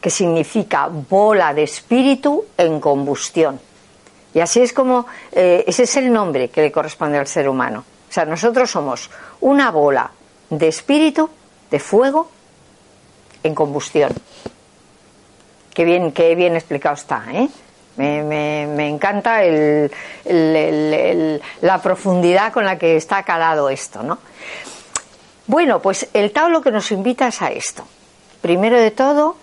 Speaker 2: que significa bola de espíritu en combustión. Y así es como, eh, ese es el nombre que le corresponde al ser humano. O sea, nosotros somos una bola de espíritu, de fuego, en combustión. Qué bien, qué bien explicado está, ¿eh? Me, encanta la profundidad con la que está calado esto, ¿no? Bueno, pues el Tao lo que nos invita es a esto. Primero de todo,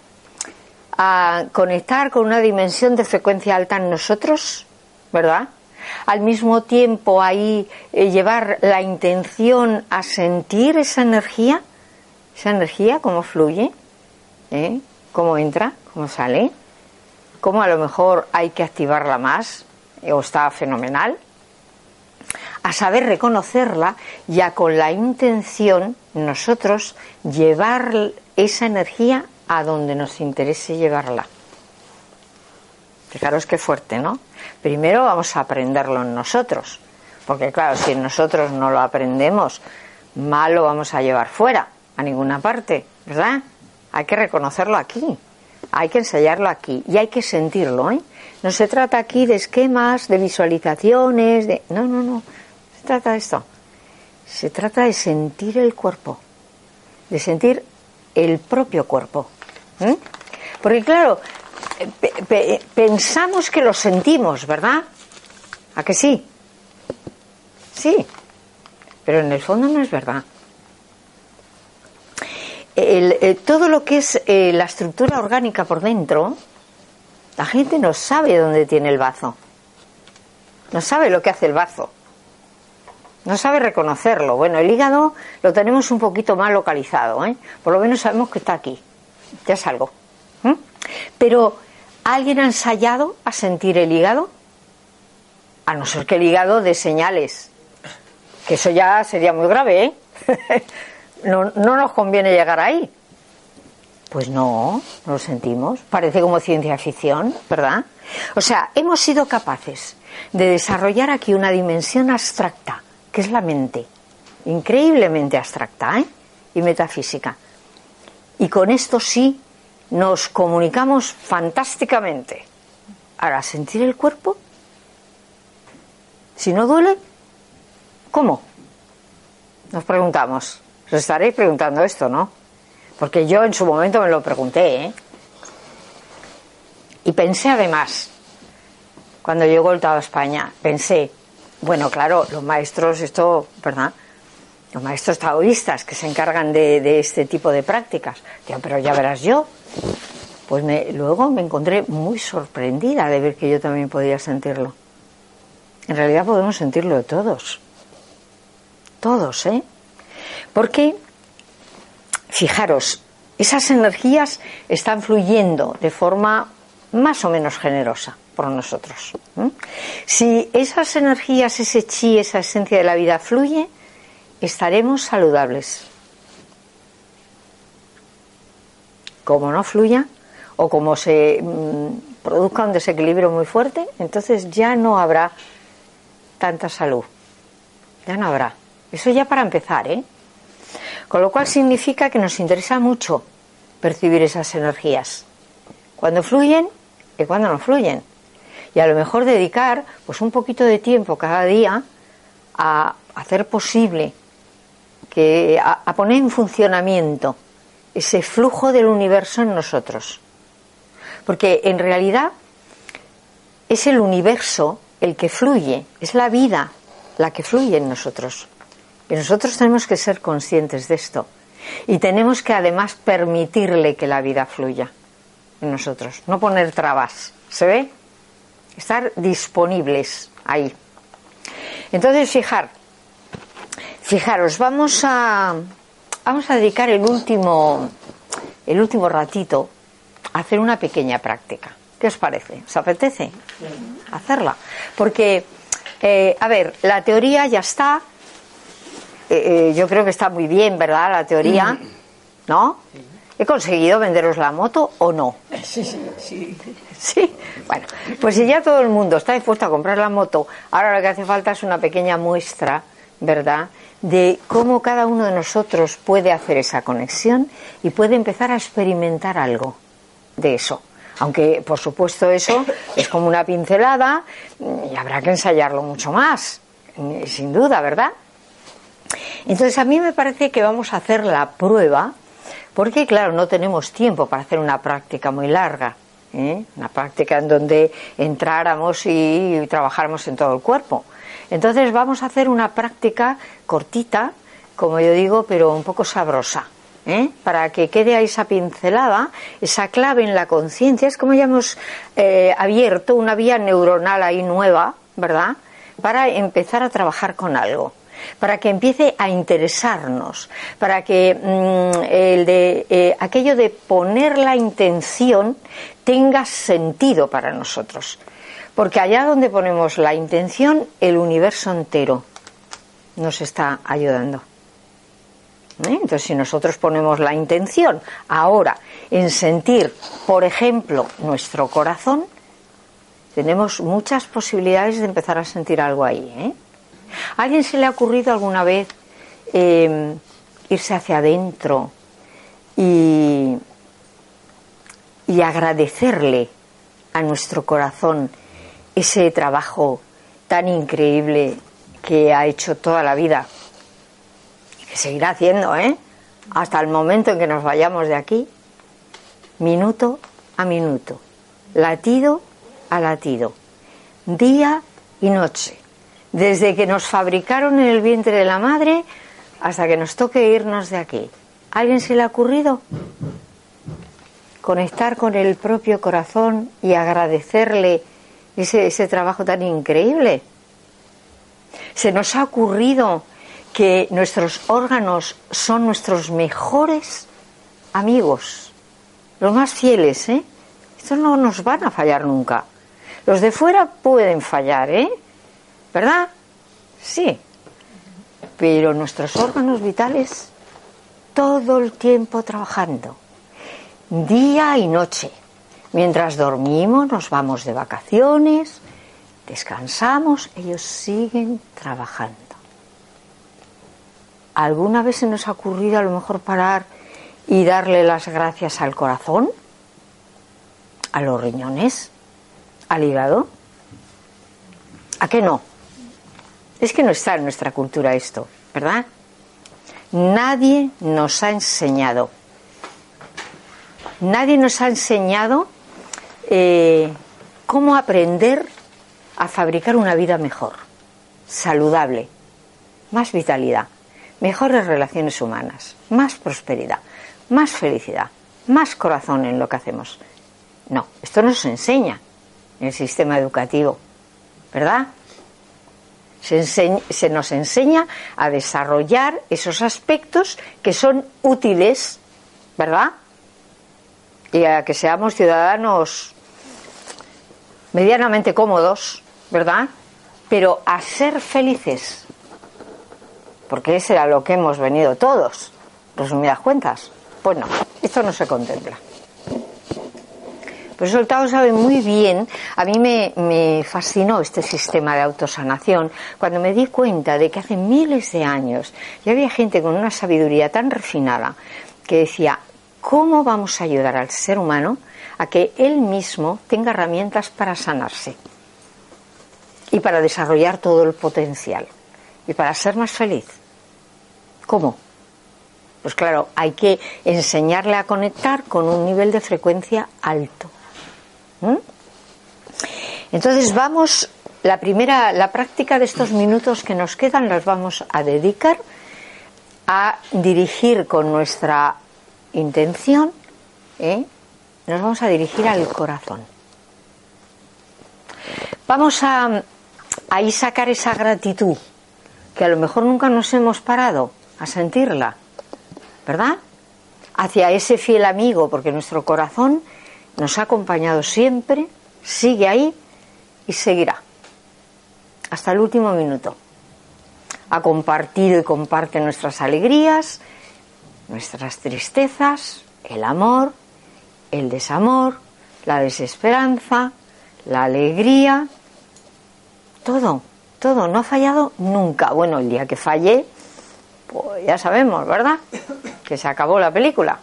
Speaker 2: a conectar con una dimensión de frecuencia alta en nosotros, ¿verdad? al mismo tiempo ahí eh, llevar la intención a sentir esa energía, esa energía, cómo fluye, ¿eh? cómo entra, cómo sale, cómo a lo mejor hay que activarla más eh, o está fenomenal, a saber reconocerla ya con la intención nosotros llevar esa energía a donde nos interese llevarla. Fijaros qué fuerte, ¿no? Primero vamos a aprenderlo en nosotros, porque claro, si nosotros no lo aprendemos, mal lo vamos a llevar fuera, a ninguna parte, ¿verdad? Hay que reconocerlo aquí, hay que ensayarlo aquí y hay que sentirlo, ¿eh? No se trata aquí de esquemas, de visualizaciones, de... No, no, no, trata esto. Se trata de sentir el cuerpo, de sentir el propio cuerpo. Porque claro, pensamos que lo sentimos, ¿verdad? ¿A que sí? Sí, pero en el fondo no es verdad. Eh, todo lo que es eh, la estructura orgánica por dentro, La gente no sabe dónde tiene el bazo. No sabe lo que hace el bazo. No sabe reconocerlo. Bueno, el hígado lo tenemos un poquito más localizado, ¿eh? Por lo menos sabemos que está aquí. Ya es algo. Pero, ¿alguien ha ensayado a sentir el hígado? A no ser que el hígado dé señales. Que eso ya sería muy grave, ¿eh? no, no nos conviene llegar ahí. Pues no, no lo sentimos. Parece como ciencia ficción, ¿verdad? O sea, hemos sido capaces de desarrollar aquí una dimensión abstracta, que es la mente. Increíblemente abstracta, ¿eh? Y metafísica. Y con esto sí nos comunicamos fantásticamente. Ahora, sentir el cuerpo, si no duele, ¿cómo? Nos preguntamos. Os estaréis preguntando esto, ¿no? Porque yo en su momento me lo pregunté, ¿eh? Y pensé además, cuando llegó el Tao a España, pensé, bueno, claro, los maestros, esto, ¿verdad? Los maestros taoístas que se encargan de, este tipo de prácticas. pero ya verás yo. Pues luego me encontré muy sorprendida de ver que yo también podía sentirlo. En realidad podemos sentirlo todos. Todos, ¿eh? Porque Fijaros, esas energías están fluyendo de forma más o menos generosa por nosotros. Si esas energías, ese chi, esa esencia de la vida fluye, estaremos saludables. Como no fluya o como se mm, produzca un desequilibrio muy fuerte, entonces ya no habrá tanta salud. Ya no habrá. Eso ya para empezar, ¿eh? Con lo cual significa que nos interesa mucho percibir esas energías. Cuando fluyen y cuando no fluyen. Y a lo mejor dedicar pues un poquito de tiempo cada día a hacer posible que a, poner en funcionamiento ese flujo del universo en nosotros. Porque en realidad es el universo el que fluye, es la vida la que fluye en nosotros. Y nosotros tenemos que ser conscientes de esto. Y tenemos que además permitirle que la vida fluya en nosotros, no poner trabas. ¿Se ve? Estar disponibles ahí. Entonces, fijar, fijaros, vamos a, vamos a dedicar el último, el último ratito a hacer una pequeña práctica. ¿Qué os parece? ¿Os apetece hacerla? Porque, eh, a ver, la teoría ya está, eh, eh, yo creo que está muy bien, ¿verdad? La teoría, mm. ¿no? ¿He conseguido venderos la moto o no?
Speaker 3: Sí, sí, sí.
Speaker 2: Sí, bueno, pues si ya todo el mundo está dispuesto a comprar la moto, ahora lo que hace falta es una pequeña muestra, ¿verdad? De cómo cada uno de nosotros puede hacer esa conexión y puede empezar a experimentar algo de eso. Aunque, por supuesto, eso es como una pincelada y habrá que ensayarlo mucho más, sin duda, ¿verdad? Entonces a mí me parece que vamos a hacer la prueba, porque claro, no tenemos tiempo para hacer una práctica muy larga, ¿eh? una práctica en donde entráramos y trabajáramos en todo el cuerpo. Entonces vamos a hacer una práctica cortita, como yo digo, pero un poco sabrosa. ¿eh? para que quede ahí esa pincelada, esa clave en la conciencia. Es como ya hemos eh, abierto una vía neuronal ahí nueva, ¿verdad? Para empezar a trabajar con algo para que empiece a interesarnos, para que mm, el de, eh, aquello de poner la intención tenga sentido para nosotros. Porque allá donde ponemos la intención, el universo entero nos está ayudando. ¿Eh? Entonces, si nosotros ponemos la intención ahora en sentir, por ejemplo, nuestro corazón, tenemos muchas posibilidades de empezar a sentir algo ahí. ¿eh? ¿A alguien se le ha ocurrido alguna vez eh, irse hacia adentro y, y agradecerle a nuestro corazón ese trabajo tan increíble que ha hecho toda la vida? Que seguirá haciendo, ¿eh? Hasta el momento en que nos vayamos de aquí, minuto a minuto, latido a latido, día y noche desde que nos fabricaron en el vientre de la madre hasta que nos toque irnos de aquí. ¿A ¿Alguien se le ha ocurrido? conectar con el propio corazón y agradecerle ese, ese trabajo tan increíble. Se nos ha ocurrido que nuestros órganos son nuestros mejores amigos, los más fieles, ¿eh? Estos no nos van a fallar nunca. Los de fuera pueden fallar, ¿eh? ¿Verdad? Sí. Pero nuestros órganos vitales todo el tiempo trabajando, día y noche. Mientras dormimos, nos vamos de vacaciones, descansamos, ellos siguen trabajando. ¿Alguna vez se nos ha ocurrido a lo mejor parar y darle las gracias al corazón? ¿A los riñones? ¿Al hígado? ¿A qué no? Es que no está en nuestra cultura esto, ¿verdad? Nadie nos ha enseñado. Nadie nos ha enseñado eh, cómo aprender a fabricar una vida mejor, saludable, más vitalidad, mejores relaciones humanas, más prosperidad, más felicidad, más corazón en lo que hacemos. No, esto no se enseña en el sistema educativo, ¿verdad? Se, nos enseña a desarrollar esos aspectos que son útiles, ¿verdad? Y a que seamos ciudadanos medianamente cómodos, ¿verdad? Pero a ser felices, porque ese era lo que hemos venido todos, resumidas cuentas. Pues no, esto no se contempla. Pues el Tao sabe muy bien, a mí me, fascinó este sistema de autosanación cuando me di cuenta de que hace miles de años ya había gente con una sabiduría tan refinada que decía, ¿cómo vamos a ayudar al ser humano a que él mismo tenga herramientas para sanarse y para desarrollar todo el potencial y para ser más feliz? ¿Cómo? Pues claro, hay que enseñarle a conectar con un nivel de frecuencia alto. ¿Mm? Entonces vamos, la primera, la práctica de estos minutos que nos quedan las vamos a dedicar a dirigir con nuestra intención, ¿eh? nos vamos a dirigir al corazón. Vamos a ahí sacar esa gratitud que a lo mejor nunca nos hemos parado a sentirla, ¿verdad? Hacia ese fiel amigo, porque nuestro corazón nos ha acompañado siempre, sigue ahí y seguirá hasta el último minuto. Ha compartido y comparte nuestras alegrías, nuestras tristezas, el amor, el desamor, la desesperanza, la alegría, todo, todo, no ha fallado nunca. Bueno, el día que fallé, pues ya sabemos, ¿verdad? Que se acabó la película.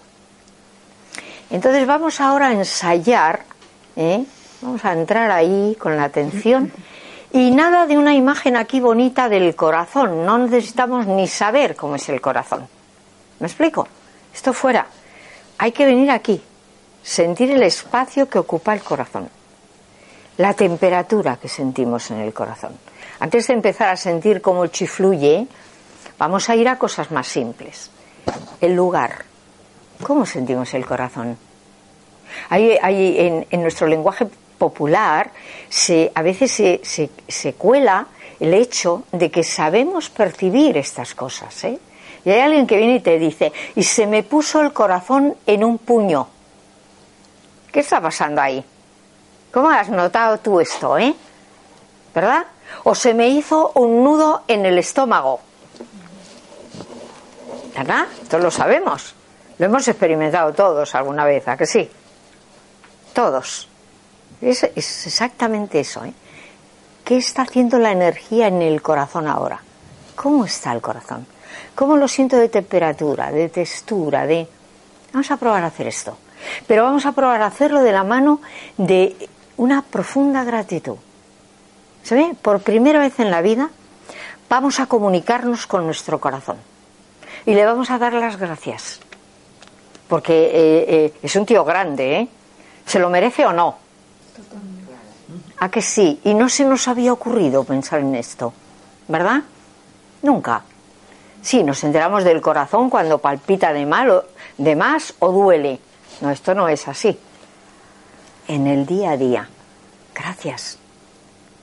Speaker 2: Entonces vamos ahora a ensayar, ¿eh? vamos a entrar ahí con la atención y nada de una imagen aquí bonita del corazón, no necesitamos ni saber cómo es el corazón. ¿Me explico? Esto fuera. Hay que venir aquí, sentir el espacio que ocupa el corazón, la temperatura que sentimos en el corazón. Antes de empezar a sentir cómo chifluye, vamos a ir a cosas más simples. El lugar, ¿Cómo sentimos el corazón? Hay, en, nuestro lenguaje popular se, a veces se, se, cuela el hecho de que sabemos percibir estas cosas. ¿eh? Y hay alguien que viene y te dice, y se me puso el corazón en un puño. ¿Qué está pasando ahí? ¿Cómo has notado tú esto, eh? ¿Verdad? O se me hizo un nudo en el estómago. ¿Verdad? Esto lo sabemos. Lo hemos experimentado todos alguna vez, ¿a que sí? Todos. Es, exactamente eso. ¿eh? ¿Qué está haciendo la energía en el corazón ahora? ¿Cómo está el corazón? ¿Cómo lo siento de temperatura, de textura. Vamos a probar a hacer esto. Pero vamos a probar a hacerlo de la mano de una profunda gratitud. ¿Se ve? Por primera vez en la vida vamos a comunicarnos con nuestro corazón. Y le vamos a dar las gracias porque eh, eh, es un tío grande, ¿eh? ¿Se lo merece o no? ¿A que sí? Y no se nos había ocurrido pensar en esto, ¿verdad? Nunca. Sí, nos enteramos del corazón cuando palpita de, mal, de más o duele, No, esto no es así. En el día a día. Gracias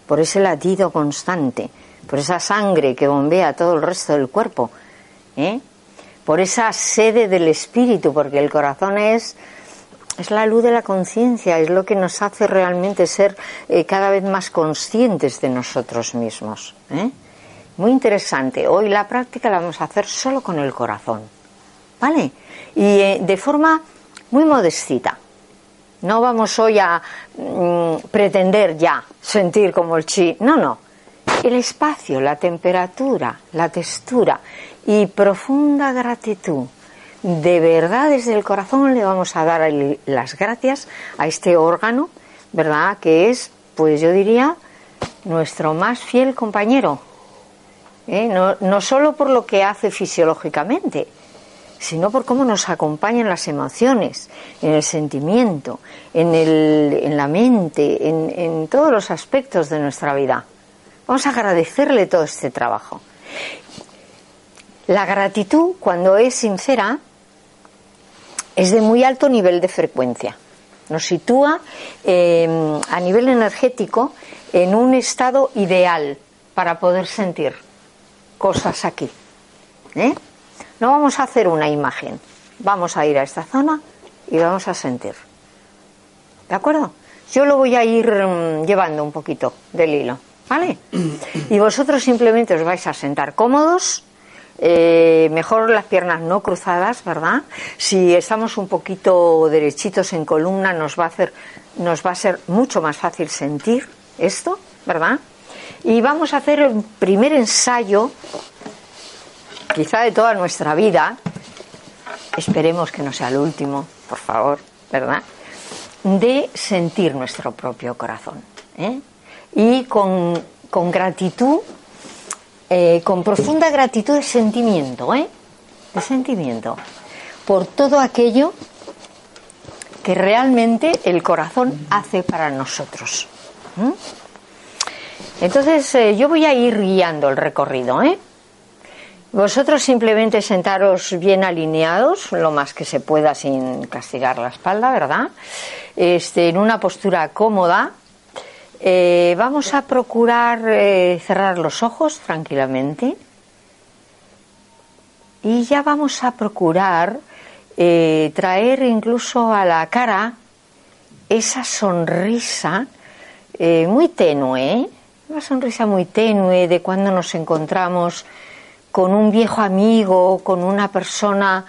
Speaker 2: por ese latido constante, por esa sangre que bombea todo el resto del cuerpo, ¿eh? Por esa sede del espíritu, porque el corazón es, es la luz de la conciencia, es lo que nos hace realmente ser eh, cada vez más conscientes de nosotros mismos. ¿eh? Muy interesante. Hoy la práctica la vamos a hacer solo con el corazón. ¿Vale? Y de forma muy modestita. No vamos hoy a mm, pretender ya sentir como el chi. No, no. El espacio, la temperatura, la textura y profunda gratitud. De verdad, desde el corazón le vamos a dar las gracias a este órgano, ¿verdad? Que es, pues yo diría, nuestro más fiel compañero. ¿eh? No, no solo por lo que hace fisiológicamente, sino por cómo nos acompañan las emociones, en el sentimiento, en, el, en la mente, en, en todos los aspectos de nuestra vida. Vamos a agradecerle todo este trabajo. La gratitud, cuando es sincera, es de muy alto nivel de frecuencia. Nos sitúa em, a nivel energético en un estado ideal para poder sentir cosas aquí. ¿eh? No vamos a hacer una imagen, vamos a ir a esta zona y vamos a sentir. ¿De acuerdo? Yo lo voy a ir mm, llevando un poquito del hilo, ¿vale? Y vosotros simplemente os vais a sentar cómodos, eh, mejor las piernas no cruzadas, ¿verdad? Si estamos un poquito derechitos en columna nos va a hacer, nos va a ser mucho más fácil sentir esto, ¿verdad? Y vamos a hacer el primer ensayo quizá de toda nuestra vida, esperemos que no sea el último, por favor, ¿verdad? De sentir nuestro propio corazón. ¿eh? Y con, gratitud, eh, con profunda gratitud de sentimiento, ¿eh? De sentimiento, por todo aquello que realmente el corazón hace para nosotros. Entonces, eh, yo voy a ir guiando el recorrido, ¿eh? Vosotros simplemente sentaros bien alineados, lo más que se pueda sin castigar la espalda, ¿verdad? Este, en una postura cómoda. Eh, vamos a procurar eh, cerrar los ojos tranquilamente. Y ya vamos a procurar eh, traer incluso a la cara esa sonrisa muy tenue, una sonrisa muy tenue de cuando nos encontramos con un viejo amigo, con una persona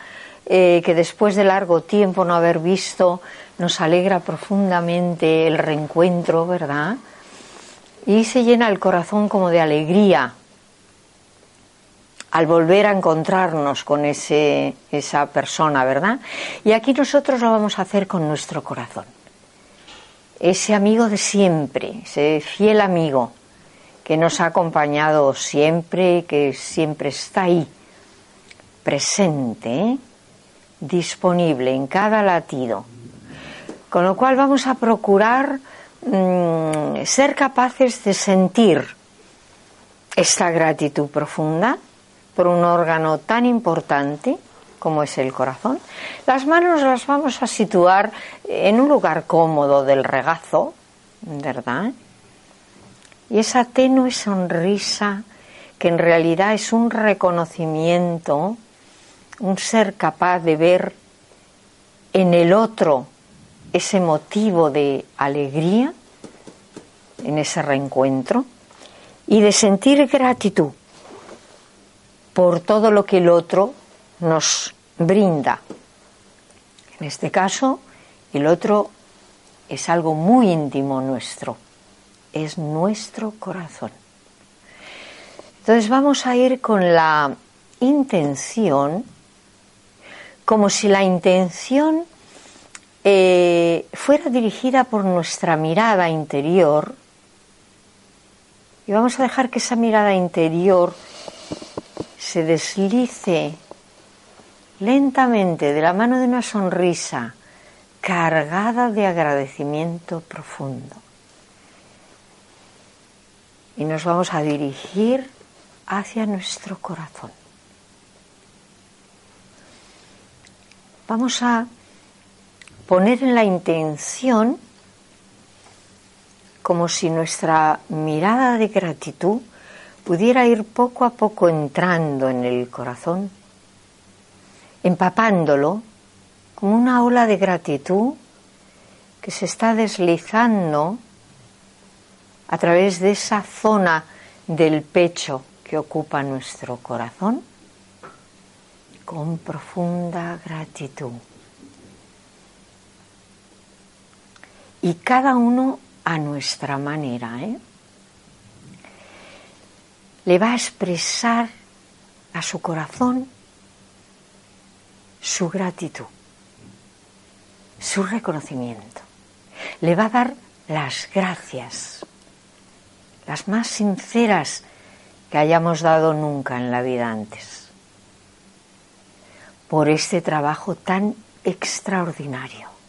Speaker 2: que después de largo tiempo no haber visto, nos alegra profundamente el reencuentro, ¿verdad? Y se llena el corazón como de alegría al volver a encontrarnos con ese, esa persona, ¿verdad? Y aquí nosotros lo vamos a hacer con nuestro corazón. Ese amigo de siempre, ese fiel amigo, que nos ha acompañado siempre, que siempre está ahí, presente, disponible en cada latido. Con lo cual vamos a procurar mm, ser capaces de sentir esta gratitud profunda por un órgano tan importante como es el corazón. Las manos las vamos a situar en un lugar cómodo del regazo, ¿verdad? Y esa tenue sonrisa que en realidad es un reconocimiento, un ser capaz de ver en el otro ese motivo de alegría, en ese reencuentro, y de sentir gratitud por todo lo que el otro nos brinda. En este caso, el otro es algo muy íntimo nuestro es nuestro corazón. Entonces vamos a ir con la intención, como si la intención eh, fuera dirigida por nuestra mirada interior, y vamos a dejar que esa mirada interior se deslice lentamente de la mano de una sonrisa cargada de agradecimiento profundo y nos vamos a dirigir hacia nuestro corazón. Vamos a poner en la intención como si nuestra mirada de gratitud pudiera ir poco a poco entrando en el corazón, empapándolo como una ola de gratitud que se está deslizando a través de esa zona del pecho que ocupa nuestro corazón con profunda gratitud. Y cada uno a nuestra manera, ¿eh? le va a expresar a su corazón su gratitud, su reconocimiento. Le va a dar las gracias, las más sinceras que hayamos dado nunca en la vida antes, por este trabajo tan extraordinario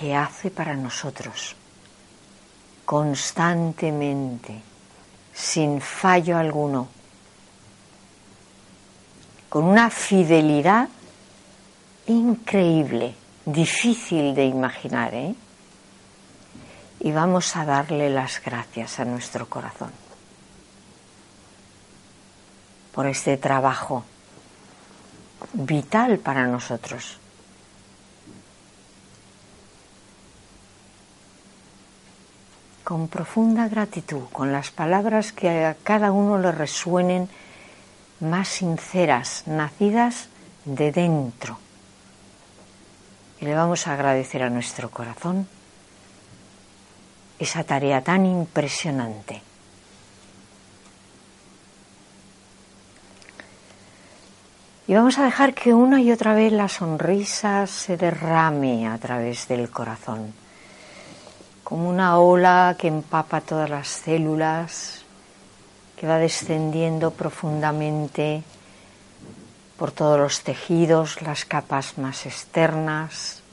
Speaker 2: que hace para nosotros constantemente, sin fallo alguno, con una fidelidad increíble, difícil de imaginar, ¿eh? Y vamos a darle las gracias a nuestro corazón por este trabajo vital para nosotros. Con profunda gratitud, con las palabras que a cada uno le resuenen más sinceras, nacidas de dentro. Y le vamos a agradecer a nuestro corazón esa tarea tan impresionante. Y vamos a dejar que una y otra vez la sonrisa se derrame a través del corazón como una ola que empapa todas las células, que va descendiendo profundamente por todos los tejidos, las capas más externas.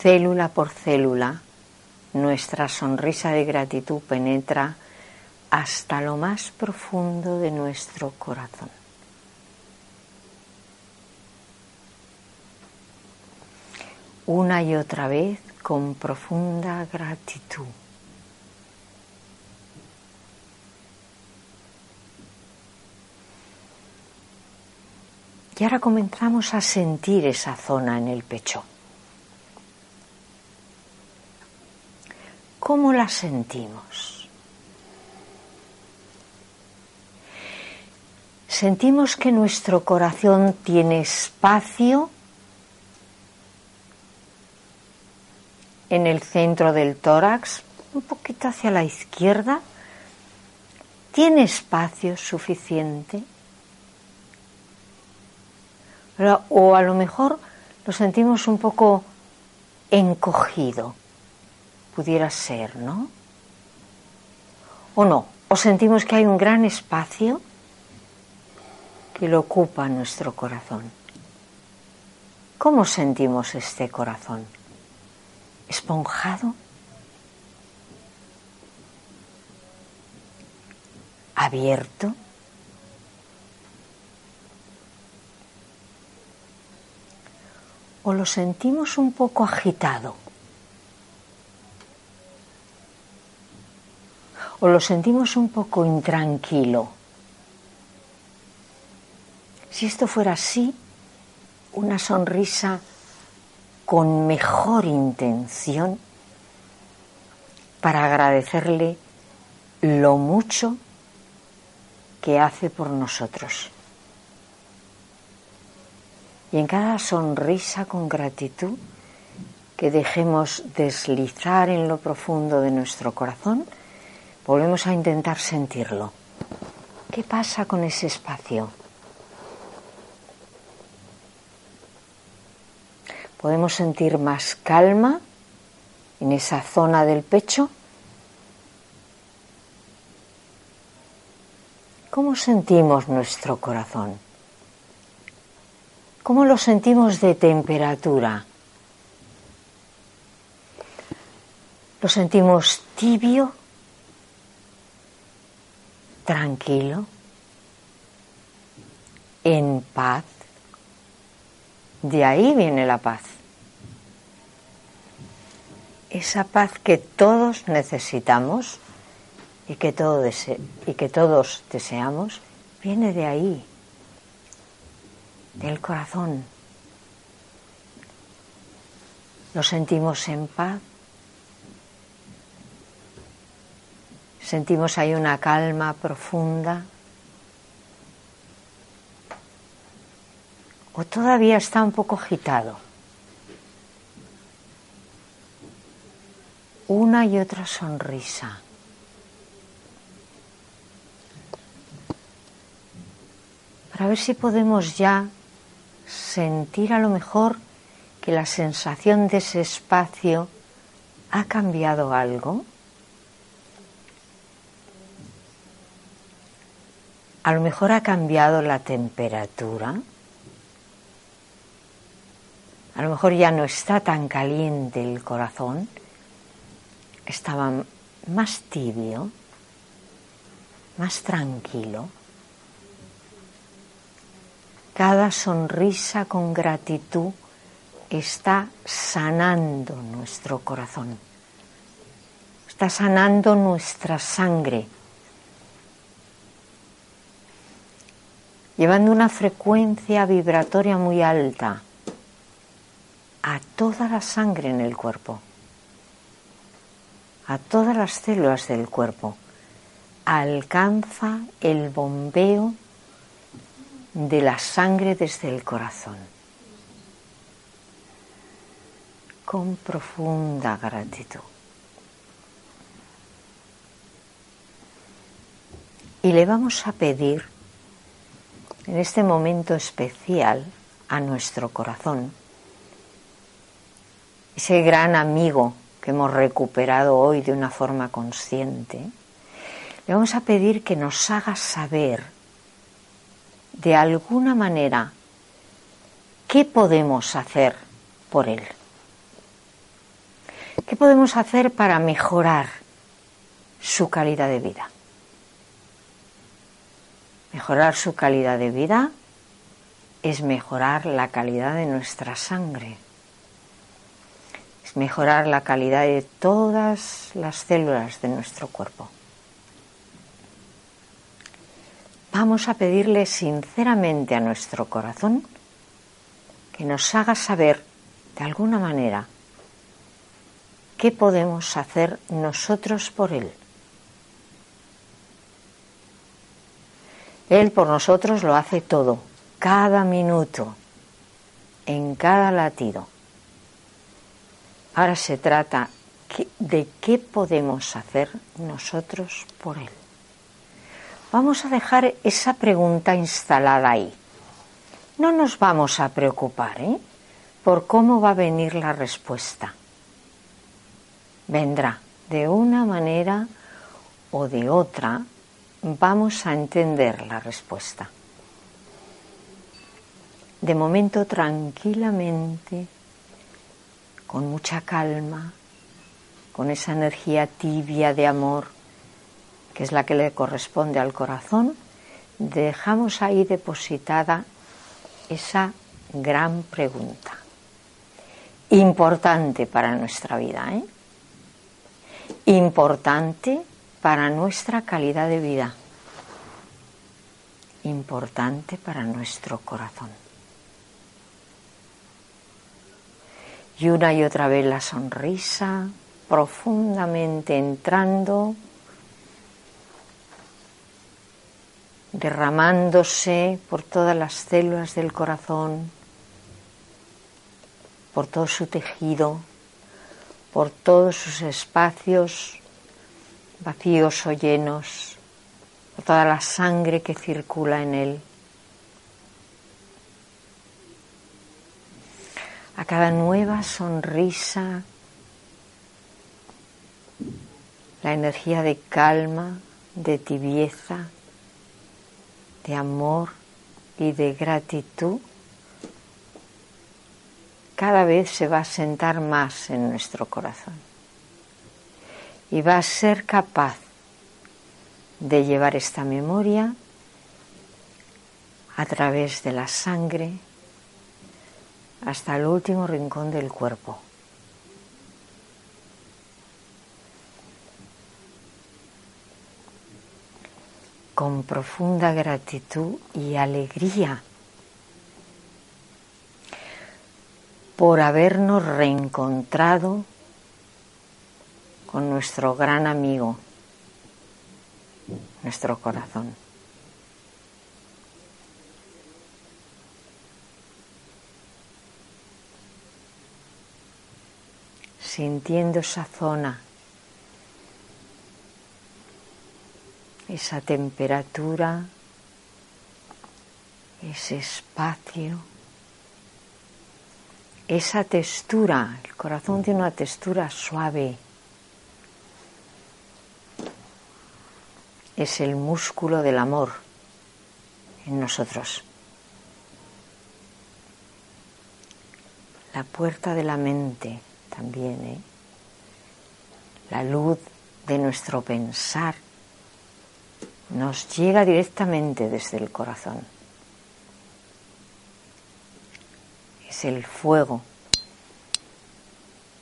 Speaker 2: Célula por célula, nuestra sonrisa de gratitud penetra hasta lo más profundo de nuestro corazón. Una y otra vez con profunda gratitud. Y ahora comenzamos a sentir esa zona en el pecho. ¿Cómo la sentimos? Sentimos que nuestro corazón tiene espacio en el centro del tórax, un poquito hacia la izquierda. ¿Tiene espacio suficiente? O a lo mejor lo sentimos un poco encogido. Pudiera ser, ¿no? ¿O no? ¿O sentimos que hay un gran espacio que lo ocupa nuestro corazón? ¿Cómo sentimos este corazón? Esponjado, abierto. O lo sentimos un poco agitado. O lo sentimos un poco intranquilo. Si esto fuera así, una sonrisa con mejor intención para agradecerle lo mucho que hace por nosotros. Y en cada sonrisa con gratitud que dejemos deslizar en lo profundo de nuestro corazón, volvemos a intentar sentirlo. ¿Qué pasa con ese espacio? Podemos sentir más calma en esa zona del pecho. ¿Cómo sentimos nuestro corazón? ¿Cómo lo sentimos de temperatura? ¿Lo sentimos tibio? ¿Tranquilo? en paz. De ahí viene la paz. Esa paz que todos necesitamos y que, todos deseamos, viene de ahí, del corazón. Lo sentimos en paz. Sentimos ahí una calma profunda. O todavía está un poco agitado. Una y otra sonrisa. Para ver si podemos ya sentir a lo mejor que la sensación de ese espacio ha cambiado algo? A lo mejor ha cambiado la temperatura. A lo mejor ya no está tan caliente el corazón. Estaba más tibio, más tranquilo. Cada sonrisa con gratitud está sanando nuestro corazón, está sanando nuestra sangre, llevando una frecuencia vibratoria muy alta a toda la sangre en el cuerpo, a todas las células del cuerpo. Alcanza el bombeo de la sangre desde el corazón. con profunda gratitud. Y le vamos a pedir en este momento especial a nuestro corazón, ese gran amigo que hemos recuperado hoy de una forma consciente, le vamos a pedir que nos haga saber de alguna manera qué podemos hacer por él. ¿Qué podemos hacer para mejorar su calidad de vida? Mejorar su calidad de vida es mejorar la calidad de nuestra sangre, mejorar la calidad de todas las células de nuestro cuerpo. Vamos a pedirle sinceramente a nuestro corazón que nos haga saber de alguna manera ¿Qué podemos hacer nosotros por Él? Él por nosotros lo hace todo, cada minuto, en cada latido. Ahora se trata de qué podemos hacer nosotros por Él. Vamos a dejar esa pregunta instalada ahí. No nos vamos a preocupar ¿eh? por cómo va a venir la respuesta vendrá de una manera o de otra, vamos a entender la respuesta. De momento tranquilamente, con mucha calma, con esa energía tibia de amor, que es la que le corresponde al corazón, dejamos ahí depositada esa gran pregunta, importante para nuestra vida. ¿eh? importante para nuestra calidad de vida, importante para nuestro corazón. Y una y otra vez la sonrisa profundamente entrando, derramándose por todas las células del corazón, por todo su tejido, por todos sus espacios vacíos o llenos, por toda la sangre que circula en él. A cada nueva sonrisa, la energía de calma, de tibieza, de amor y de gratitud cada vez se va a sentar más en nuestro corazón y va a ser capaz de llevar esta memoria a través de la sangre hasta el último rincón del cuerpo. Con profunda gratitud y alegría por habernos reencontrado con nuestro gran amigo, nuestro corazón. Sintiendo esa zona, esa temperatura, ese espacio esa textura, el corazón tiene una textura suave. Es el músculo del amor en nosotros. La puerta de la mente también, ¿eh? la luz de nuestro pensar nos llega directamente desde el corazón. es el fuego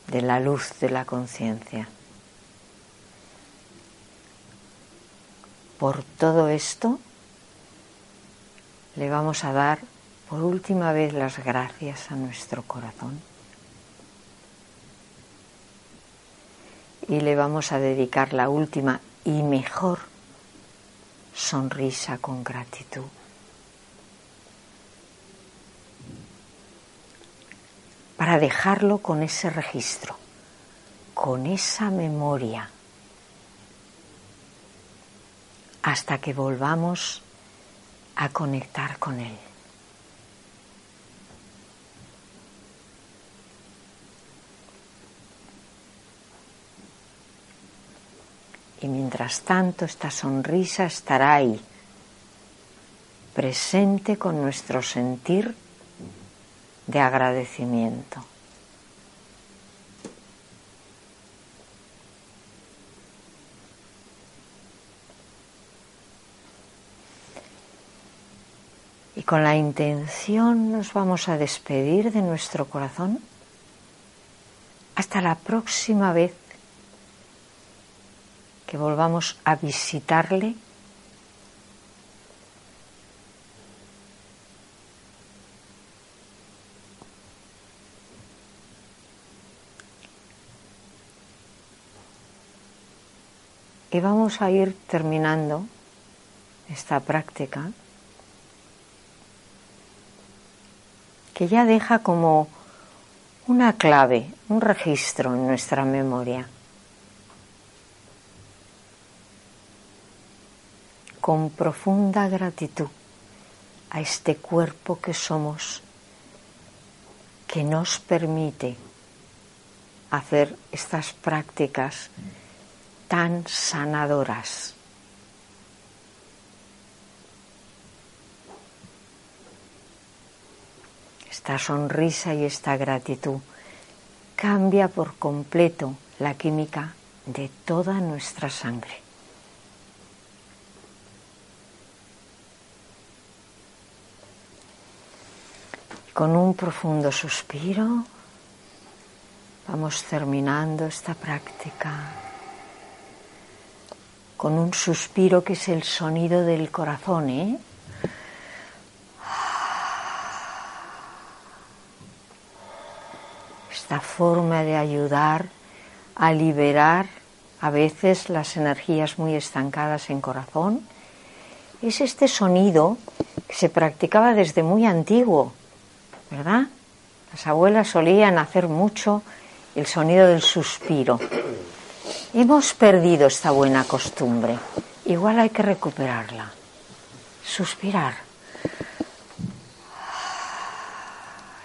Speaker 2: de la luz de la conciencia. Por todo esto le vamos a dar por última vez las gracias a nuestro corazón y le vamos a dedicar la última y mejor sonrisa con gratitud. para dejarlo con ese registro, con esa memoria, hasta que volvamos a conectar con él. Y mientras tanto esta sonrisa estará ahí, presente con nuestro sentir de agradecimiento. Y con la intención nos vamos a despedir de nuestro corazón hasta la próxima vez que volvamos a visitarle Y vamos a ir terminando esta práctica que ya deja como una clave, un registro en nuestra memoria. Con profunda gratitud a este cuerpo que somos, que nos permite hacer estas prácticas tan sanadoras. Esta sonrisa y esta gratitud cambia por completo la química de toda nuestra sangre. Con un profundo suspiro vamos terminando esta práctica con un suspiro que es el sonido del corazón, ¿eh? Esta forma de ayudar a liberar a veces las energías muy estancadas en corazón es este sonido que se practicaba desde muy antiguo, ¿verdad? Las abuelas solían hacer mucho el sonido del suspiro. Hemos perdido esta buena costumbre. Igual hay que recuperarla. Suspirar.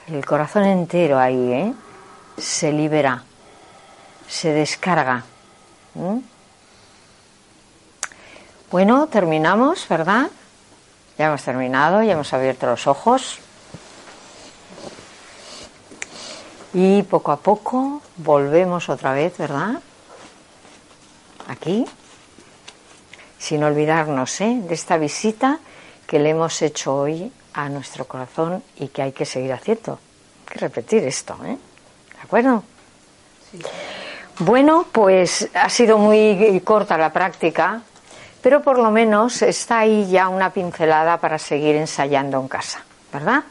Speaker 2: El corazón entero ahí, ¿eh? Se libera, se descarga. Bueno, terminamos, ¿verdad? Ya hemos terminado, ya hemos abierto los ojos. Y poco a poco volvemos otra vez, ¿verdad? aquí, sin olvidarnos ¿eh? de esta visita que le hemos hecho hoy a nuestro corazón y que hay que seguir haciendo. Hay que repetir esto, ¿eh? ¿De acuerdo? Bueno, pues ha sido muy corta la práctica, pero por lo menos está ahí ya una pincelada para seguir ensayando en casa, ¿verdad?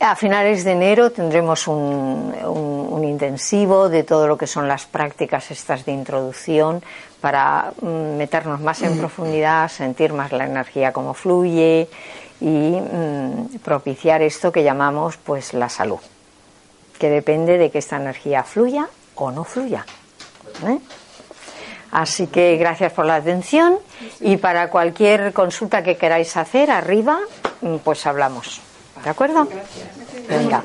Speaker 2: A finales de enero tendremos un, intensivo de todo lo que son las prácticas estas de introducción para mm, meternos más en profundidad, sentir más la energía como fluye y mm, propiciar esto que llamamos pues la salud, que depende de que esta energía fluya o no fluya. ¿eh? Así que gracias por la atención y para cualquier consulta que queráis hacer arriba, mm, pues hablamos. ¿De acuerdo? Venga.